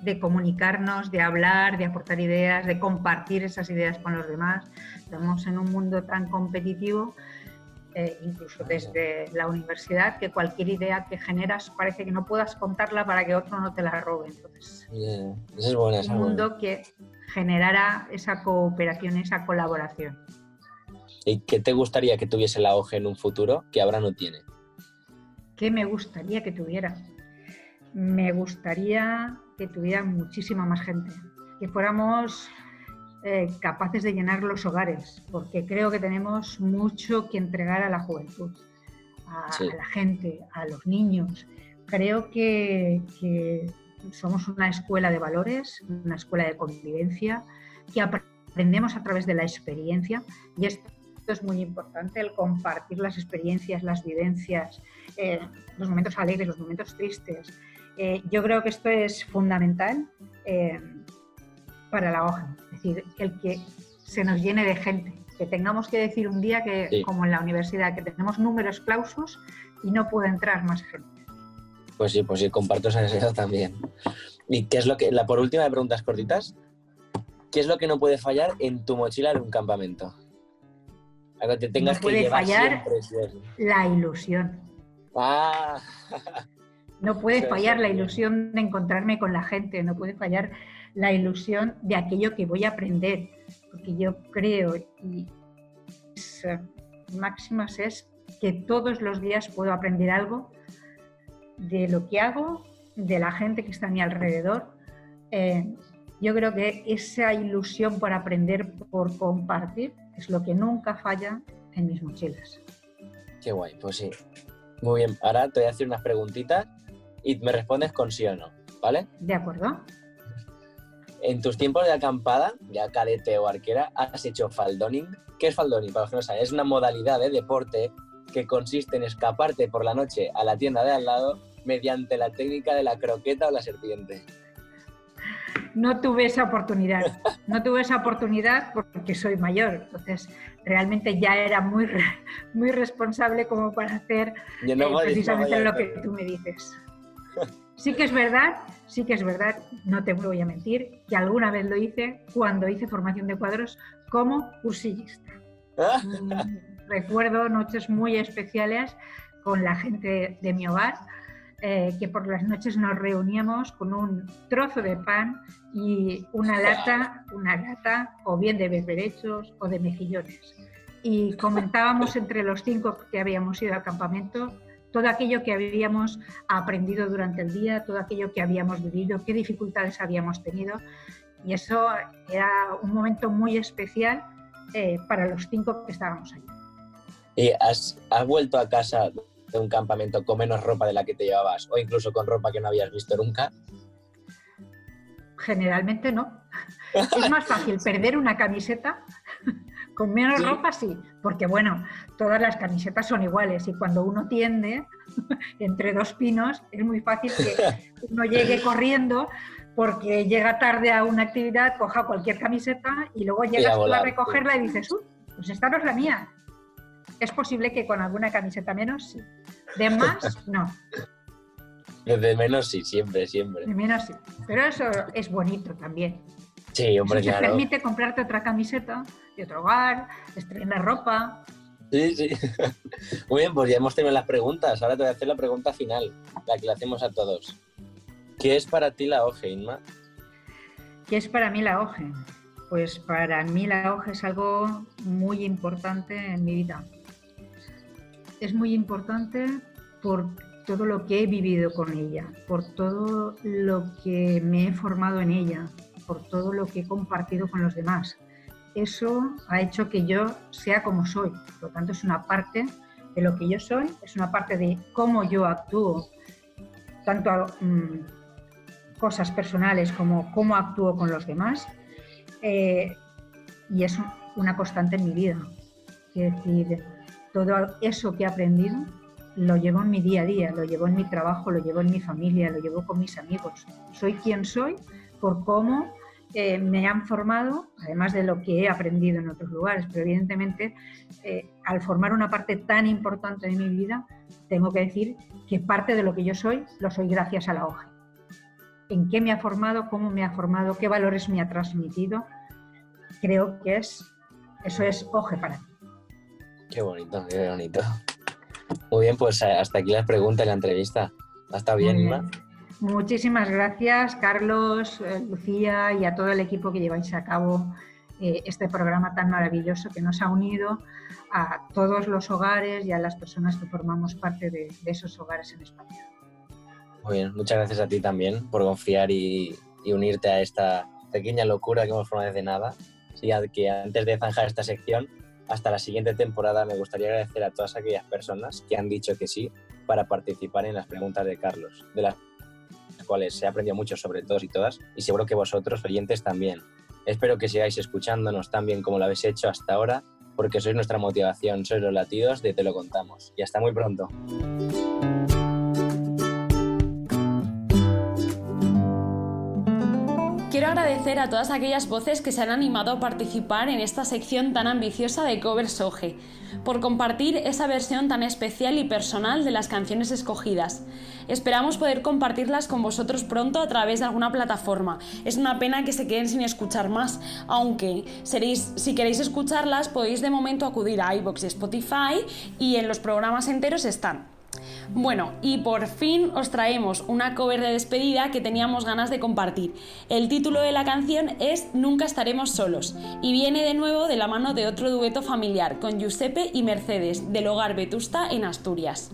de comunicarnos, de hablar, de aportar ideas, de compartir esas ideas con los demás. Estamos en un mundo tan competitivo, eh, incluso desde la universidad, que cualquier idea que generas parece que no puedas contarla para que otro no te la robe. Entonces, es buena, un es buena. mundo que generara esa cooperación, esa colaboración. ¿Y qué te gustaría que tuviese la OGE en un futuro que ahora no tiene? ¿Qué me gustaría que tuviera? Me gustaría que tuviera muchísima más gente, que fuéramos eh, capaces de llenar los hogares, porque creo que tenemos mucho que entregar a la juventud, a, Sí. a la gente, a los niños. Creo que, que somos una escuela de valores, una escuela de convivencia, que aprendemos a través de la experiencia y esto es muy importante, el compartir las experiencias, las vivencias, eh, los momentos alegres, los momentos tristes. Eh, yo creo que esto es fundamental eh, para la hoja, es decir, el que se nos llene de gente, que tengamos que decir un día que, Sí. como en la universidad, que tenemos números clausos y no puede entrar más gente. Pues sí, pues sí, comparto ese deseo también. ¿Y qué es lo que, la por última de preguntas cortitas, qué es lo que no puede fallar en tu mochila de un campamento? Algo que te tengas No puede que llevar fallar siempre, la ilusión. Ah, No puede fallar la ilusión de encontrarme con la gente, no puede fallar la ilusión de aquello que voy a aprender, porque yo creo y mis máximas es que todos los días puedo aprender algo de lo que hago, de la gente que está a mi alrededor. Eh, yo creo que esa ilusión por aprender, por compartir, es lo que nunca falla en mis mochilas. Qué guay, pues sí. Muy bien, ahora te voy a hacer unas preguntitas y me respondes con sí o no, ¿vale? De acuerdo. En tus tiempos de acampada, ya cadete o arquera, ¿has hecho faldoning? ¿Qué es faldoning? Para los que no saben, es una modalidad de deporte que consiste en escaparte por la noche a la tienda de al lado mediante la técnica de la croqueta o la serpiente. No tuve esa oportunidad, no tuve esa oportunidad porque soy mayor, entonces realmente ya era muy, muy responsable como para hacer no eh, precisamente a lo que tú me dices. Sí que es verdad, sí que es verdad, no te voy a mentir, que alguna vez lo hice cuando hice formación de cuadros como cursillista. Mm, Recuerdo noches muy especiales con la gente de mi hogar, eh, que por las noches nos reuníamos con un trozo de pan y una lata, una lata o bien de berberechos o de mejillones. Y comentábamos entre los cinco que habíamos ido al campamento todo aquello que habíamos aprendido durante el día, todo aquello que habíamos vivido, qué dificultades habíamos tenido. Y eso era un momento muy especial eh, para los cinco que estábamos allí. ¿Y has, has vuelto a casa de un campamento con menos ropa de la que te llevabas o incluso con ropa que no habías visto nunca? Generalmente no. Es más fácil perder una camiseta con menos Sí. ropa, sí, porque bueno, todas las camisetas son iguales y cuando uno tiende entre dos pinos es muy fácil que uno llegue corriendo porque llega tarde a una actividad, coja cualquier camiseta y luego llegas tú a volar, recogerla y dices, "Uy, pues esta no es la mía. Es posible que con alguna camiseta menos, sí. De más, no. De menos sí, siempre, siempre. De menos, sí. Pero eso es bonito también. Sí, hombre, Eso te claro. permite comprarte otra camiseta de otro hogar, estrenar ropa. Sí, sí. Muy bien, pues ya hemos tenido las preguntas. Ahora te voy a hacer la pregunta final, la que le hacemos a todos. ¿Qué es para ti la OGE, Inma? ¿Qué es para mí la OGE? Pues para mí la OGE es algo muy importante en mi vida. Es muy importante por todo lo que he vivido con ella, por todo lo que me he formado en ella, por todo lo que he compartido con los demás. Eso ha hecho que yo sea como soy. Por lo tanto, es una parte de lo que yo soy, es una parte de cómo yo actúo, tanto mm, cosas personales como cómo actúo con los demás. Eh, y es una constante en mi vida. Es decir, todo eso que he aprendido lo llevo en mi día a día, lo llevo en mi trabajo, lo llevo en mi familia, lo llevo con mis amigos. Soy quien soy por cómo eh, me han formado, además de lo que he aprendido en otros lugares, pero evidentemente eh, al formar una parte tan importante de mi vida, tengo que decir que parte de lo que yo soy lo soy gracias a la hoja. En qué me ha formado, cómo me ha formado, qué valores me ha transmitido, creo que es eso es OGE para mí. Qué bonito, qué bonito. Muy bien, pues eh, hasta aquí las preguntas y la entrevista. ¿Ha estado bien, Inma? Muchísimas gracias, Carlos, eh, Lucía y a todo el equipo que lleváis a cabo eh, este programa tan maravilloso que nos ha unido a todos los hogares y a las personas que formamos parte de, de esos hogares en España. Muy bien, muchas gracias a ti también por confiar y, y unirte a esta pequeña locura que hemos formado desde nada. A- que antes de zanjar esta sección, hasta la siguiente temporada me gustaría agradecer a todas aquellas personas que han dicho que sí para participar en las preguntas de Carlos, de las cuales se ha aprendido mucho sobre todos y todas, y seguro que vosotros, oyentes, también. Espero que sigáis escuchándonos tan bien como lo habéis hecho hasta ahora, porque sois nuestra motivación, sois los latidos de Te lo contamos. Y hasta muy pronto. Quiero agradecer a todas aquellas voces que se han animado a participar en esta sección tan ambiciosa de Covers Oje, por compartir esa versión tan especial y personal de las canciones escogidas. Esperamos poder compartirlas con vosotros pronto a través de alguna plataforma. Es una pena que se queden sin escuchar más, aunque seréis, si queréis escucharlas podéis de momento acudir a iBox y Spotify y en los programas enteros están. Bueno, y por fin os traemos una cover de despedida que teníamos ganas de compartir. El título de la canción es Nunca estaremos solos y viene de nuevo de la mano de otro dueto familiar con Giuseppe y Mercedes del hogar Vetusta en Asturias.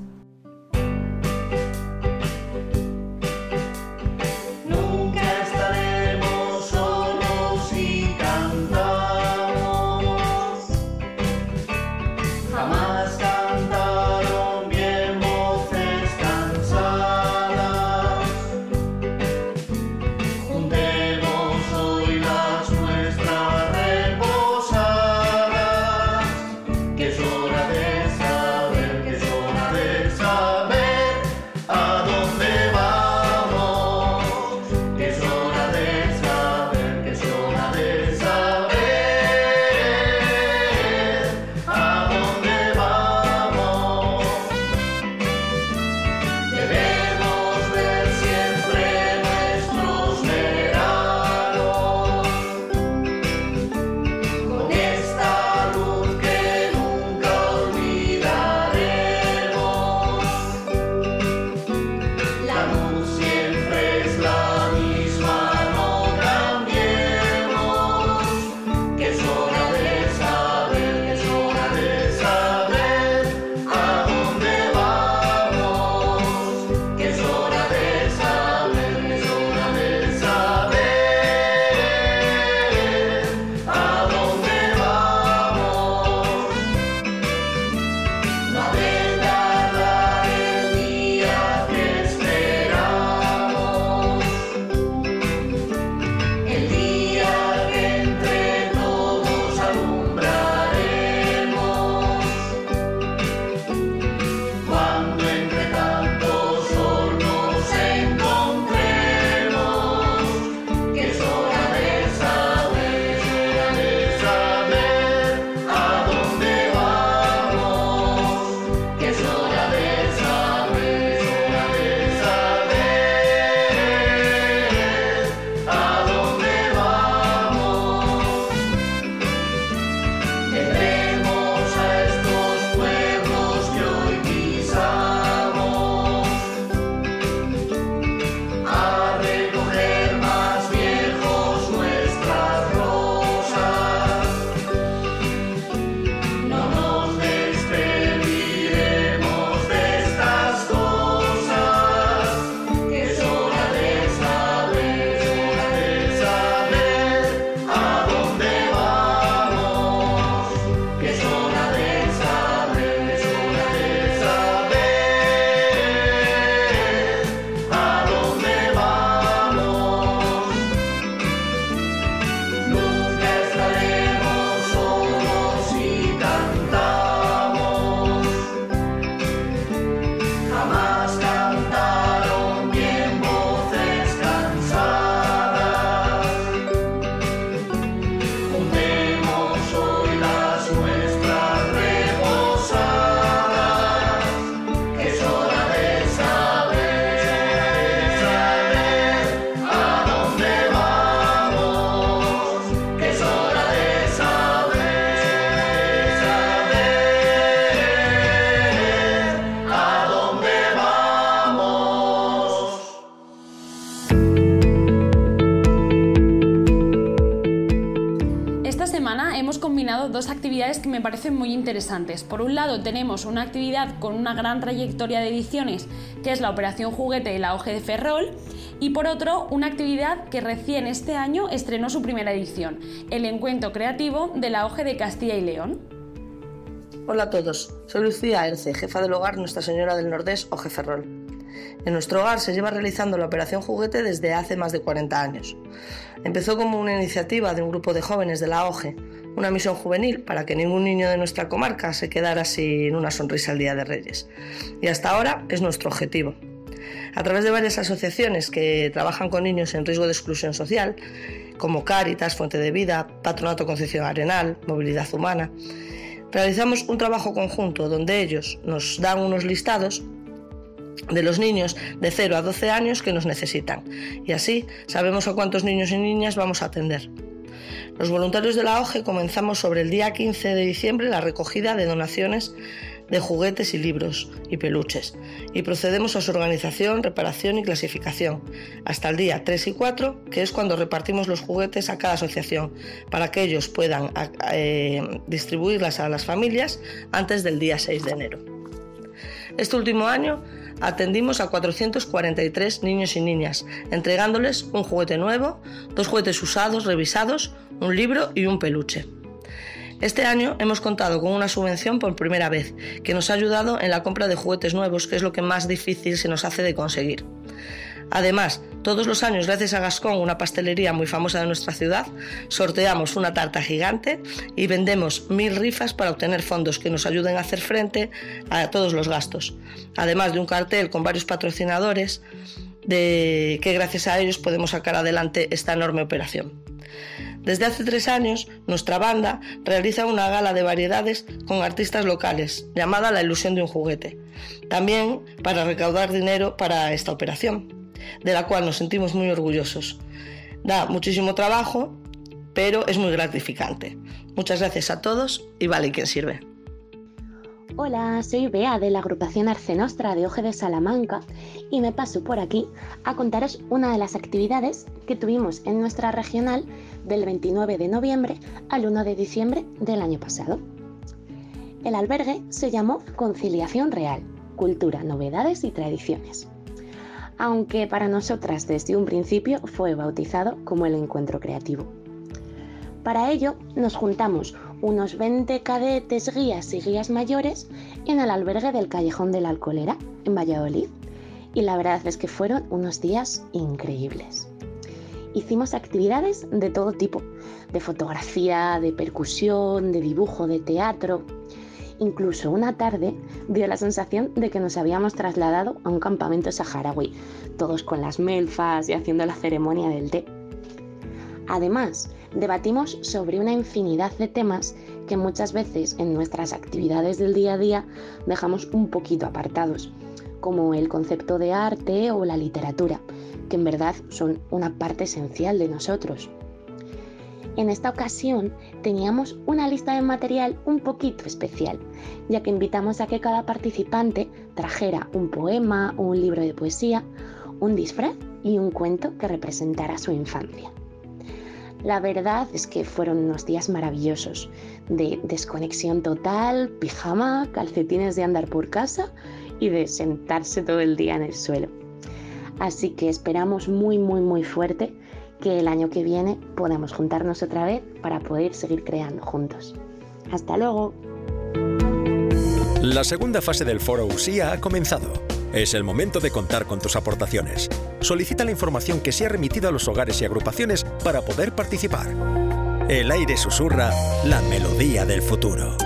Muy interesantes. Por un lado tenemos una actividad con una gran trayectoria de ediciones, que es la Operación Juguete de la OGE de Ferrol, y por otro una actividad que recién este año estrenó su primera edición, el Encuentro Creativo de la OGE de Castilla y León. Hola a todos, soy Lucía Erce, jefa del hogar Nuestra Señora del Nordés OGE Ferrol. En nuestro hogar se lleva realizando la Operación Juguete desde hace más de 40 años. Empezó como una iniciativa de un grupo de jóvenes de la OGE, una misión juvenil para que ningún niño de nuestra comarca se quedara sin una sonrisa el Día de Reyes. Y hasta ahora es nuestro objetivo. A través de varias asociaciones que trabajan con niños en riesgo de exclusión social, como Cáritas, Fuente de Vida, Patronato Concepción Arenal, Movilidad Humana, realizamos un trabajo conjunto donde ellos nos dan unos listados de los niños de 0 a 12 años que nos necesitan y así sabemos a cuántos niños y niñas vamos a atender. Los voluntarios de la OGE comenzamos sobre el día 15 de diciembre la recogida de donaciones de juguetes y libros y peluches y procedemos a su organización, reparación y clasificación hasta el día 3 y 4, que es cuando repartimos los juguetes a cada asociación para que ellos puedan eh, distribuirlas a las familias antes del día 6 de enero. Este último año atendimos a 443 niños y niñas, entregándoles un juguete nuevo, dos juguetes usados, revisados, un libro y un peluche. Este año hemos contado con una subvención por primera vez, que nos ha ayudado en la compra de juguetes nuevos, que es lo que más difícil se nos hace de conseguir. Además, todos los años, gracias a Gascón, una pastelería muy famosa de nuestra ciudad, sorteamos una tarta gigante y vendemos mil rifas para obtener fondos que nos ayuden a hacer frente a todos los gastos. Además de un cartel con varios patrocinadores de que gracias a ellos podemos sacar adelante esta enorme operación. Desde hace tres años, nuestra banda realiza una gala de variedades con artistas locales, llamada La ilusión de un juguete, también para recaudar dinero para esta operación de la cual nos sentimos muy orgullosos. Da muchísimo trabajo, pero es muy gratificante. Muchas gracias a todos y vale quien sirve. Hola, soy Bea de la agrupación Arcenostra de Oje de Salamanca y me paso por aquí a contaros una de las actividades que tuvimos en nuestra regional del 29 de noviembre al 1 de diciembre del año pasado. El albergue se llamó Conciliación Real, Cultura, Novedades y Tradiciones aunque para nosotras desde un principio fue bautizado como el encuentro creativo. Para ello nos juntamos unos 20 cadetes, guías y guías mayores en el albergue del Callejón de la Alcolera, en Valladolid, y la verdad es que fueron unos días increíbles. Hicimos actividades de todo tipo, de fotografía, de percusión, de dibujo, de teatro, Incluso una tarde dio la sensación de que nos habíamos trasladado a un campamento saharaui, todos con las melfas y haciendo la ceremonia del té. Además, debatimos sobre una infinidad de temas que muchas veces en nuestras actividades del día a día dejamos un poquito apartados, como el concepto de arte o la literatura, que en verdad son una parte esencial de nosotros. En esta ocasión teníamos una lista de material un poquito especial, ya que invitamos a que cada participante trajera un poema o un libro de poesía, un disfraz y un cuento que representara su infancia. La verdad es que fueron unos días maravillosos, de desconexión total, pijama, calcetines de andar por casa y de sentarse todo el día en el suelo. Así que esperamos muy, muy, muy fuerte que el año que viene podamos juntarnos otra vez para poder seguir creando juntos. Hasta luego. La segunda fase del foro USIA ha comenzado. Es el momento de contar con tus aportaciones. Solicita la información que se ha remitido a los hogares y agrupaciones para poder participar. El aire susurra la melodía del futuro.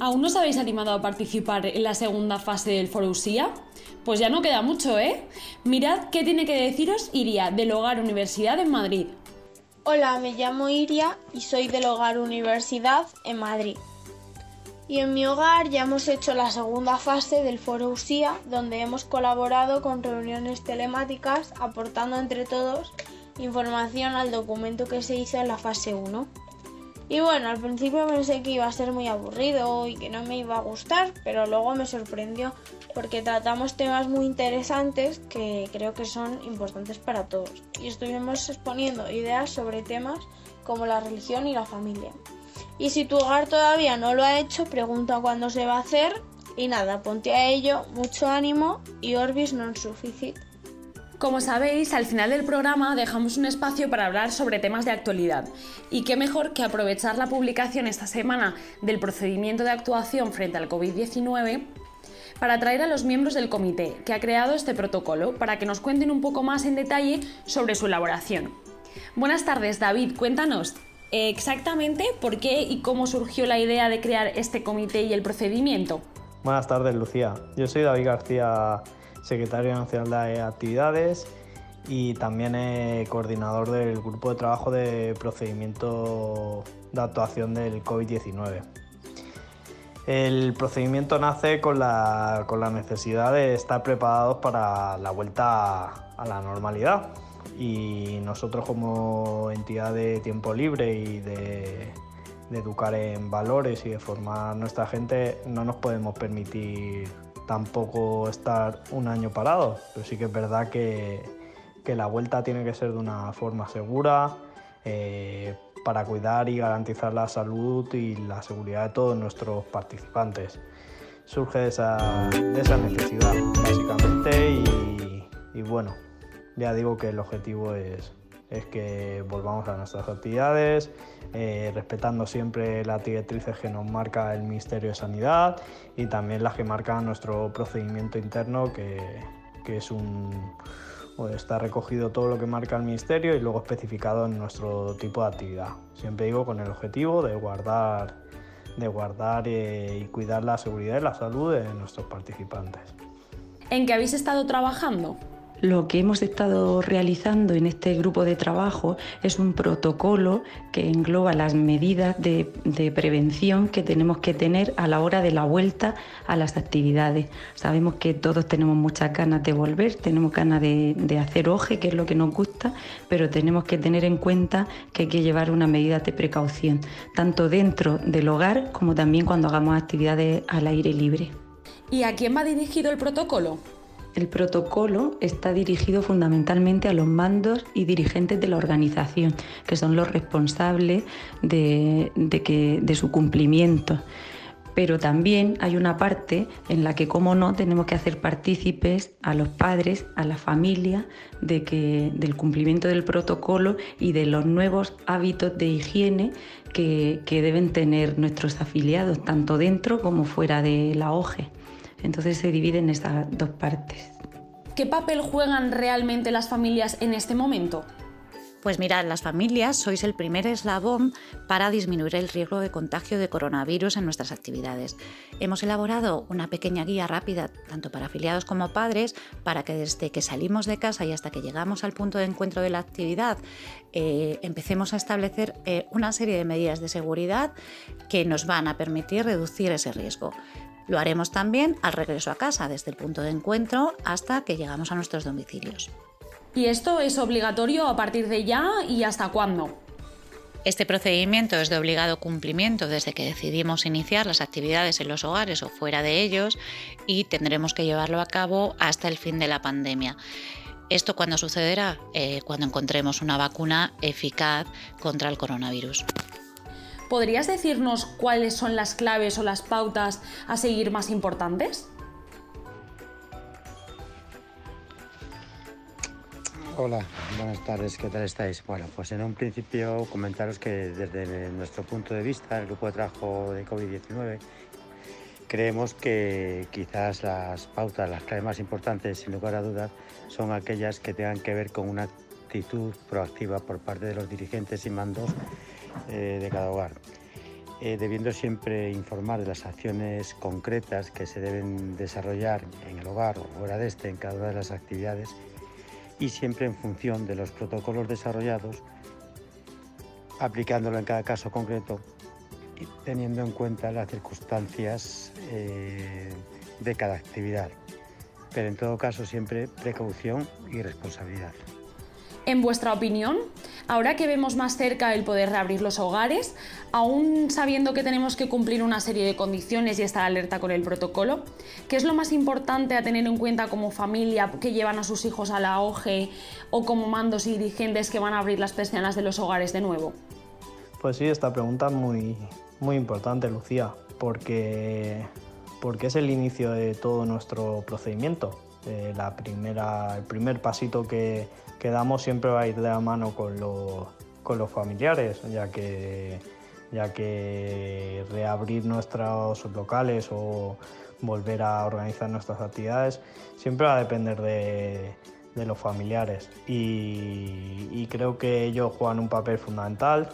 ¿Aún no os habéis animado a participar en la segunda fase del foro USIA? Pues ya no queda mucho, ¿eh? Mirad qué tiene que deciros Iria, del Hogar Universidad en Madrid. Hola, me llamo Iria y soy del Hogar Universidad en Madrid. Y en mi hogar ya hemos hecho la segunda fase del foro USIA, donde hemos colaborado con reuniones telemáticas, aportando entre todos información al documento que se hizo en la fase 1. Y bueno, al principio pensé que iba a ser muy aburrido y que no me iba a gustar, pero luego me sorprendió porque tratamos temas muy interesantes que creo que son importantes para todos. Y estuvimos exponiendo ideas sobre temas como la religión y la familia. Y si tu hogar todavía no lo ha hecho, pregunta cuándo se va a hacer. Y nada, ponte a ello, mucho ánimo y Orbis non sufficit. Como sabéis, al final del programa dejamos un espacio para hablar sobre temas de actualidad. Y qué mejor que aprovechar la publicación esta semana del procedimiento de actuación frente al COVID-19 para traer a los miembros del comité que ha creado este protocolo para que nos cuenten un poco más en detalle sobre su elaboración. Buenas tardes, David, cuéntanos exactamente por qué y cómo surgió la idea de crear este comité y el procedimiento. Buenas tardes, Lucía. Yo soy David García secretario nacional de actividades y también eh, coordinador del grupo de trabajo de procedimiento de actuación del COVID-19. El procedimiento nace con la, con la, necesidad de estar preparados para la vuelta a la normalidad y nosotros como entidad de tiempo libre y de, de educar en valores y de formar nuestra gente no nos podemos permitir tampoco estar un año parado, pero sí que es verdad que, que la vuelta tiene que ser de una forma segura eh, para cuidar y garantizar la salud y la seguridad de todos nuestros participantes. Surge de esa, de esa necesidad, básicamente, y, y bueno, ya digo que el objetivo es, es que volvamos a nuestras actividades, eh, respetando siempre las directrices que nos marca el Ministerio de Sanidad y también las que marca nuestro procedimiento interno, que, que es un, está recogido todo lo que marca el Ministerio y luego especificado en nuestro tipo de actividad. Siempre digo con el objetivo de guardar, de guardar eh, y cuidar la seguridad y la salud de nuestros participantes. ¿En qué habéis estado trabajando? Lo que hemos estado realizando en este grupo de trabajo es un protocolo que engloba las medidas de, prevención que tenemos que tener a la hora de la vuelta a las actividades. Sabemos que todos tenemos muchas ganas de volver, tenemos ganas de, de hacer oje, que es lo que nos gusta, pero tenemos que tener en cuenta que hay que llevar una medida de precaución, tanto dentro del hogar como también cuando hagamos actividades al aire libre. ¿Y a quién va dirigido el protocolo? El protocolo está dirigido fundamentalmente a los mandos y dirigentes de la organización, que son los responsables de, su cumplimiento. Pero también hay una parte en la que, como no, tenemos que hacer partícipes a los padres, a la familia, del cumplimiento del protocolo y de los nuevos hábitos de higiene que, que deben tener nuestros afiliados, tanto dentro como fuera de la OGE. Entonces se divide en estas dos partes. ¿Qué papel juegan realmente las familias en este momento? Pues mirad, las familias sois el primer eslabón para disminuir el riesgo de contagio de coronavirus en nuestras actividades. Hemos elaborado una pequeña guía rápida, tanto para afiliados como padres, para que desde que salimos de casa y hasta que llegamos al punto de encuentro de la actividad, eh, empecemos a establecer eh, una serie de medidas de seguridad que nos van a permitir reducir ese riesgo. Lo haremos también al regreso a casa, desde el punto de encuentro hasta que llegamos a nuestros domicilios. ¿Y esto es obligatorio a partir de ya y hasta cuándo? Este procedimiento es de obligado cumplimiento desde que decidimos iniciar las actividades en los hogares o fuera de ellos y tendremos que llevarlo a cabo hasta el fin de la pandemia. ¿Esto cuándo sucederá? Eh, cuando encontremos una vacuna eficaz contra el coronavirus. ¿Podrías decirnos cuáles son las claves o las pautas a seguir más importantes? Hola, buenas tardes, ¿qué tal estáis? Bueno, pues en un principio comentaros que desde nuestro punto de vista, el grupo de trabajo de COVID-19, creemos que quizás las pautas, las claves más importantes, sin lugar a dudas, son aquellas que tengan que ver con una actitud proactiva por parte de los dirigentes y mandos eh, de cada hogar, eh, debiendo siempre informar de las acciones concretas que se deben desarrollar en el hogar o fuera de este, en cada una de las actividades, y siempre en función de los protocolos desarrollados, aplicándolo en cada caso concreto y teniendo en cuenta las circunstancias eh, de cada actividad. Pero en todo caso siempre precaución y responsabilidad. En vuestra opinión, ahora que vemos más cerca el poder reabrir los hogares, aún sabiendo que tenemos que cumplir una serie de condiciones y estar alerta con el protocolo, ¿qué es lo más importante a tener en cuenta como familia que llevan a sus hijos a la OGE o como mandos y dirigentes que van a abrir las persianas de los hogares de nuevo? Pues sí, esta pregunta es muy, muy importante, Lucía, porque, porque es el inicio de todo nuestro procedimiento. Eh, la primera, el primer pasito que, damos siempre va a ir de la mano con, los, con los familiares, ya que, ya que reabrir nuestros locales o volver a organizar nuestras actividades siempre va a depender de, de los familiares y, creo que ellos juegan un papel fundamental,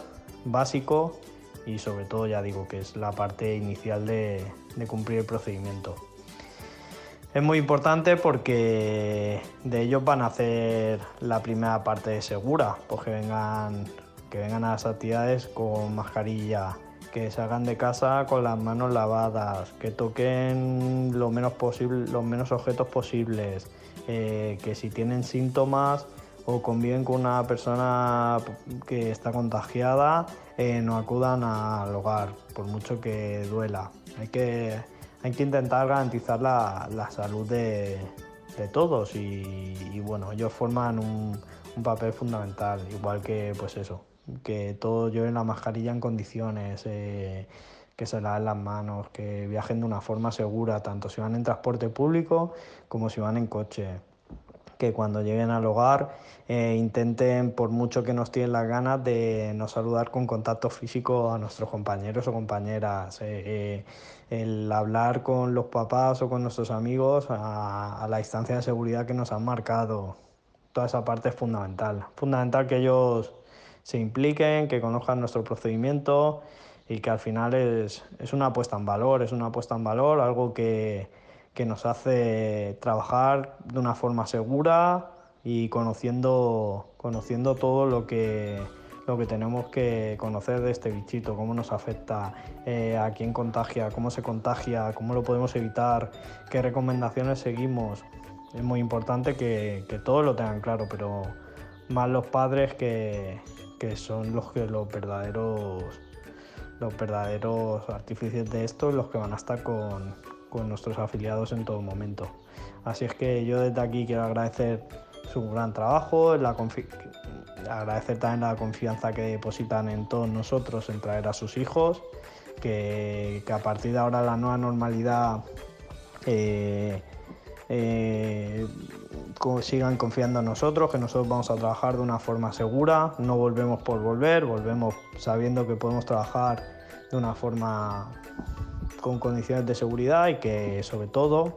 básico y sobre todo ya digo que es la parte inicial de cumplir el procedimiento. Es muy importante porque de ellos van a hacer la primera parte segura, pues que vengan, que vengan a las actividades con mascarilla, que salgan de casa con las manos lavadas, que toquen lo menos posible, los menos objetos posibles, eh, que si tienen síntomas o conviven con una persona que está contagiada, eh, no acudan al hogar, por mucho que duela. Hay que hay que intentar garantizar la, la salud de, de todos y, y, bueno, ellos forman un, un, papel fundamental, igual que pues eso, que todos lleven la mascarilla en condiciones, eh, que se laven las manos, que viajen de una forma segura, tanto si van en transporte público como si van en coche que cuando lleguen al hogar eh, intenten, por mucho que nos tienen las ganas, de no saludar con contacto físico a nuestros compañeros o compañeras. Eh, eh, el hablar con los papás o con nuestros amigos a, la distancia de seguridad que nos han marcado. Toda esa parte es fundamental. Fundamental que ellos se impliquen, que conozcan nuestro procedimiento y que al final es, es una apuesta en valor, es una apuesta en valor, algo que, que nos hace trabajar de una forma segura y conociendo, conociendo todo lo que, lo que tenemos que conocer de este bichito, cómo nos afecta, eh, a quién contagia, cómo se contagia, cómo lo podemos evitar, qué recomendaciones seguimos. Es muy importante que, que todos lo tengan claro, pero más los padres que, que son los que los verdaderos los verdaderos artífices de esto, los que van a estar con, con nuestros afiliados en todo momento. Así es que yo desde aquí quiero agradecer su gran trabajo, la agradecer también la confianza que depositan en todos nosotros en traer a sus hijos, que, que a partir de ahora la nueva normalidad eh, eh, sigan confiando en nosotros, que nosotros vamos a trabajar de una forma segura, no volvemos por volver, volvemos sabiendo que podemos trabajar de una forma con condiciones de seguridad y que sobre todo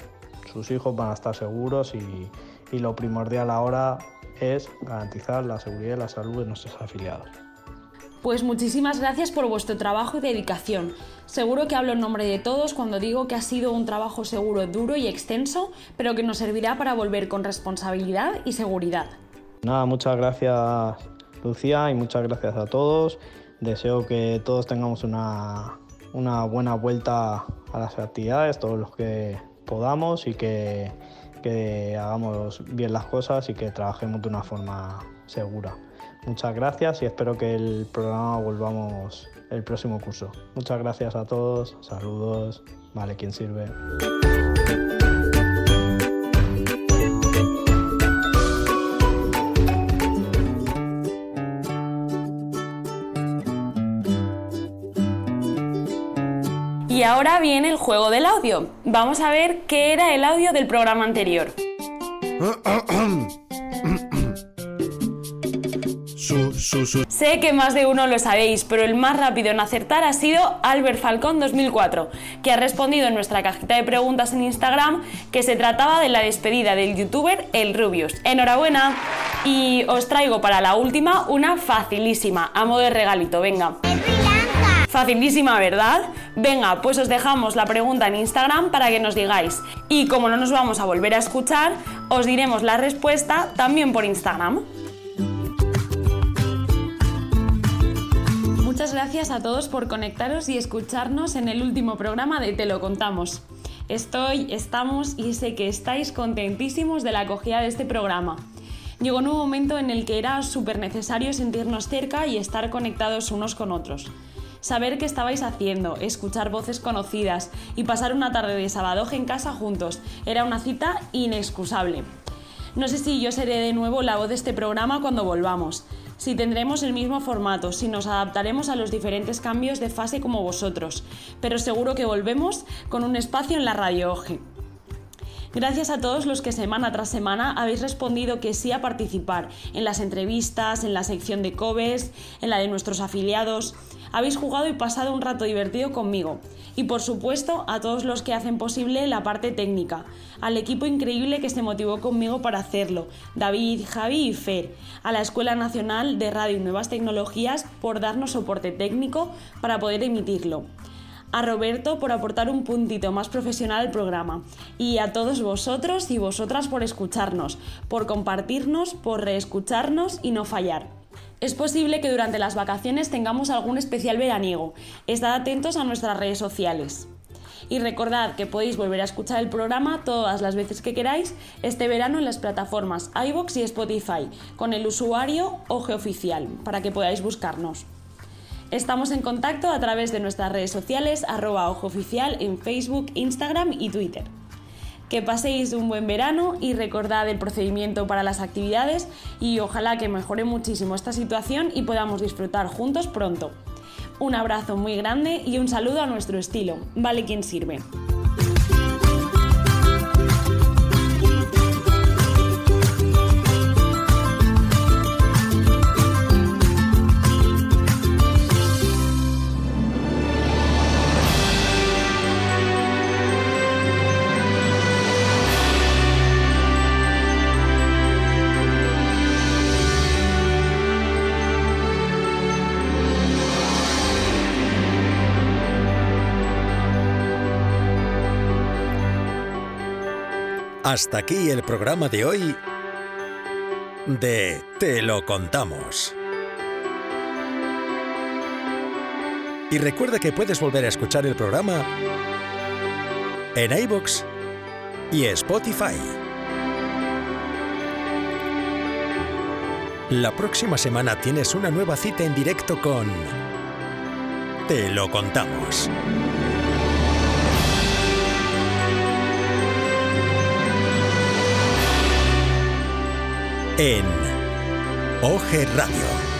sus hijos van a estar seguros y, y lo primordial ahora es garantizar la seguridad y la salud de nuestros afiliados. Pues muchísimas gracias por vuestro trabajo y dedicación. Seguro que hablo en nombre de todos cuando digo que ha sido un trabajo seguro, duro y extenso, pero que nos servirá para volver con responsabilidad y seguridad. Nada, muchas gracias Lucía y muchas gracias a todos. Deseo que todos tengamos una, una buena vuelta a las actividades, todos los que podamos y que, que hagamos bien las cosas y que trabajemos de una forma segura. Muchas gracias y espero que el programa volvamos el próximo curso. Muchas gracias a todos, saludos, vale, quien sirve. Y ahora viene el juego del audio. Vamos a ver qué era el audio del programa anterior. Su, su, su. Sé que más de uno lo sabéis, pero el más rápido en acertar ha sido Albert Falcón 2004, que ha respondido en nuestra cajita de preguntas en Instagram que se trataba de la despedida del youtuber El Rubius. Enhorabuena. Y os traigo para la última una facilísima, a modo de regalito, venga. Facilísima, ¿verdad? Venga, pues os dejamos la pregunta en Instagram para que nos digáis. Y como no nos vamos a volver a escuchar, os diremos la respuesta también por Instagram. Muchas gracias a todos por conectaros y escucharnos en el último programa de Te lo contamos. Estoy, estamos y sé que estáis contentísimos de la acogida de este programa. llegó un momento en el que era súper necesario sentirnos cerca y estar conectados unos con otros. Saber qué estabais haciendo, escuchar voces conocidas y pasar una tarde de sábado en casa juntos era una cita inexcusable. No sé si yo seré de nuevo la voz de este programa cuando volvamos, si tendremos el mismo formato, si nos adaptaremos a los diferentes cambios de fase como vosotros, pero seguro que volvemos con un espacio en la radio OGE. Gracias a todos los que semana tras semana habéis respondido que sí a participar en las entrevistas, en la sección de COBES, en la de nuestros afiliados. Habéis jugado y pasado un rato divertido conmigo. Y por supuesto a todos los que hacen posible la parte técnica, al equipo increíble que se motivó conmigo para hacerlo, David, Javi y Fer, a la Escuela Nacional de Radio y Nuevas Tecnologías por darnos soporte técnico para poder emitirlo a Roberto por aportar un puntito más profesional al programa y a todos vosotros y vosotras por escucharnos, por compartirnos, por reescucharnos y no fallar. Es posible que durante las vacaciones tengamos algún especial veraniego. Estad atentos a nuestras redes sociales. Y recordad que podéis volver a escuchar el programa todas las veces que queráis este verano en las plataformas iBox y Spotify con el usuario OGEOficial para que podáis buscarnos. Estamos en contacto a través de nuestras redes sociales, arroba ojo oficial en Facebook, Instagram y Twitter. Que paséis un buen verano y recordad el procedimiento para las actividades y ojalá que mejore muchísimo esta situación y podamos disfrutar juntos pronto. Un abrazo muy grande y un saludo a nuestro estilo. Vale quien sirve. Hasta aquí el programa de hoy de Te lo contamos. Y recuerda que puedes volver a escuchar el programa en iBox y Spotify. La próxima semana tienes una nueva cita en directo con Te lo contamos. En OG Radio.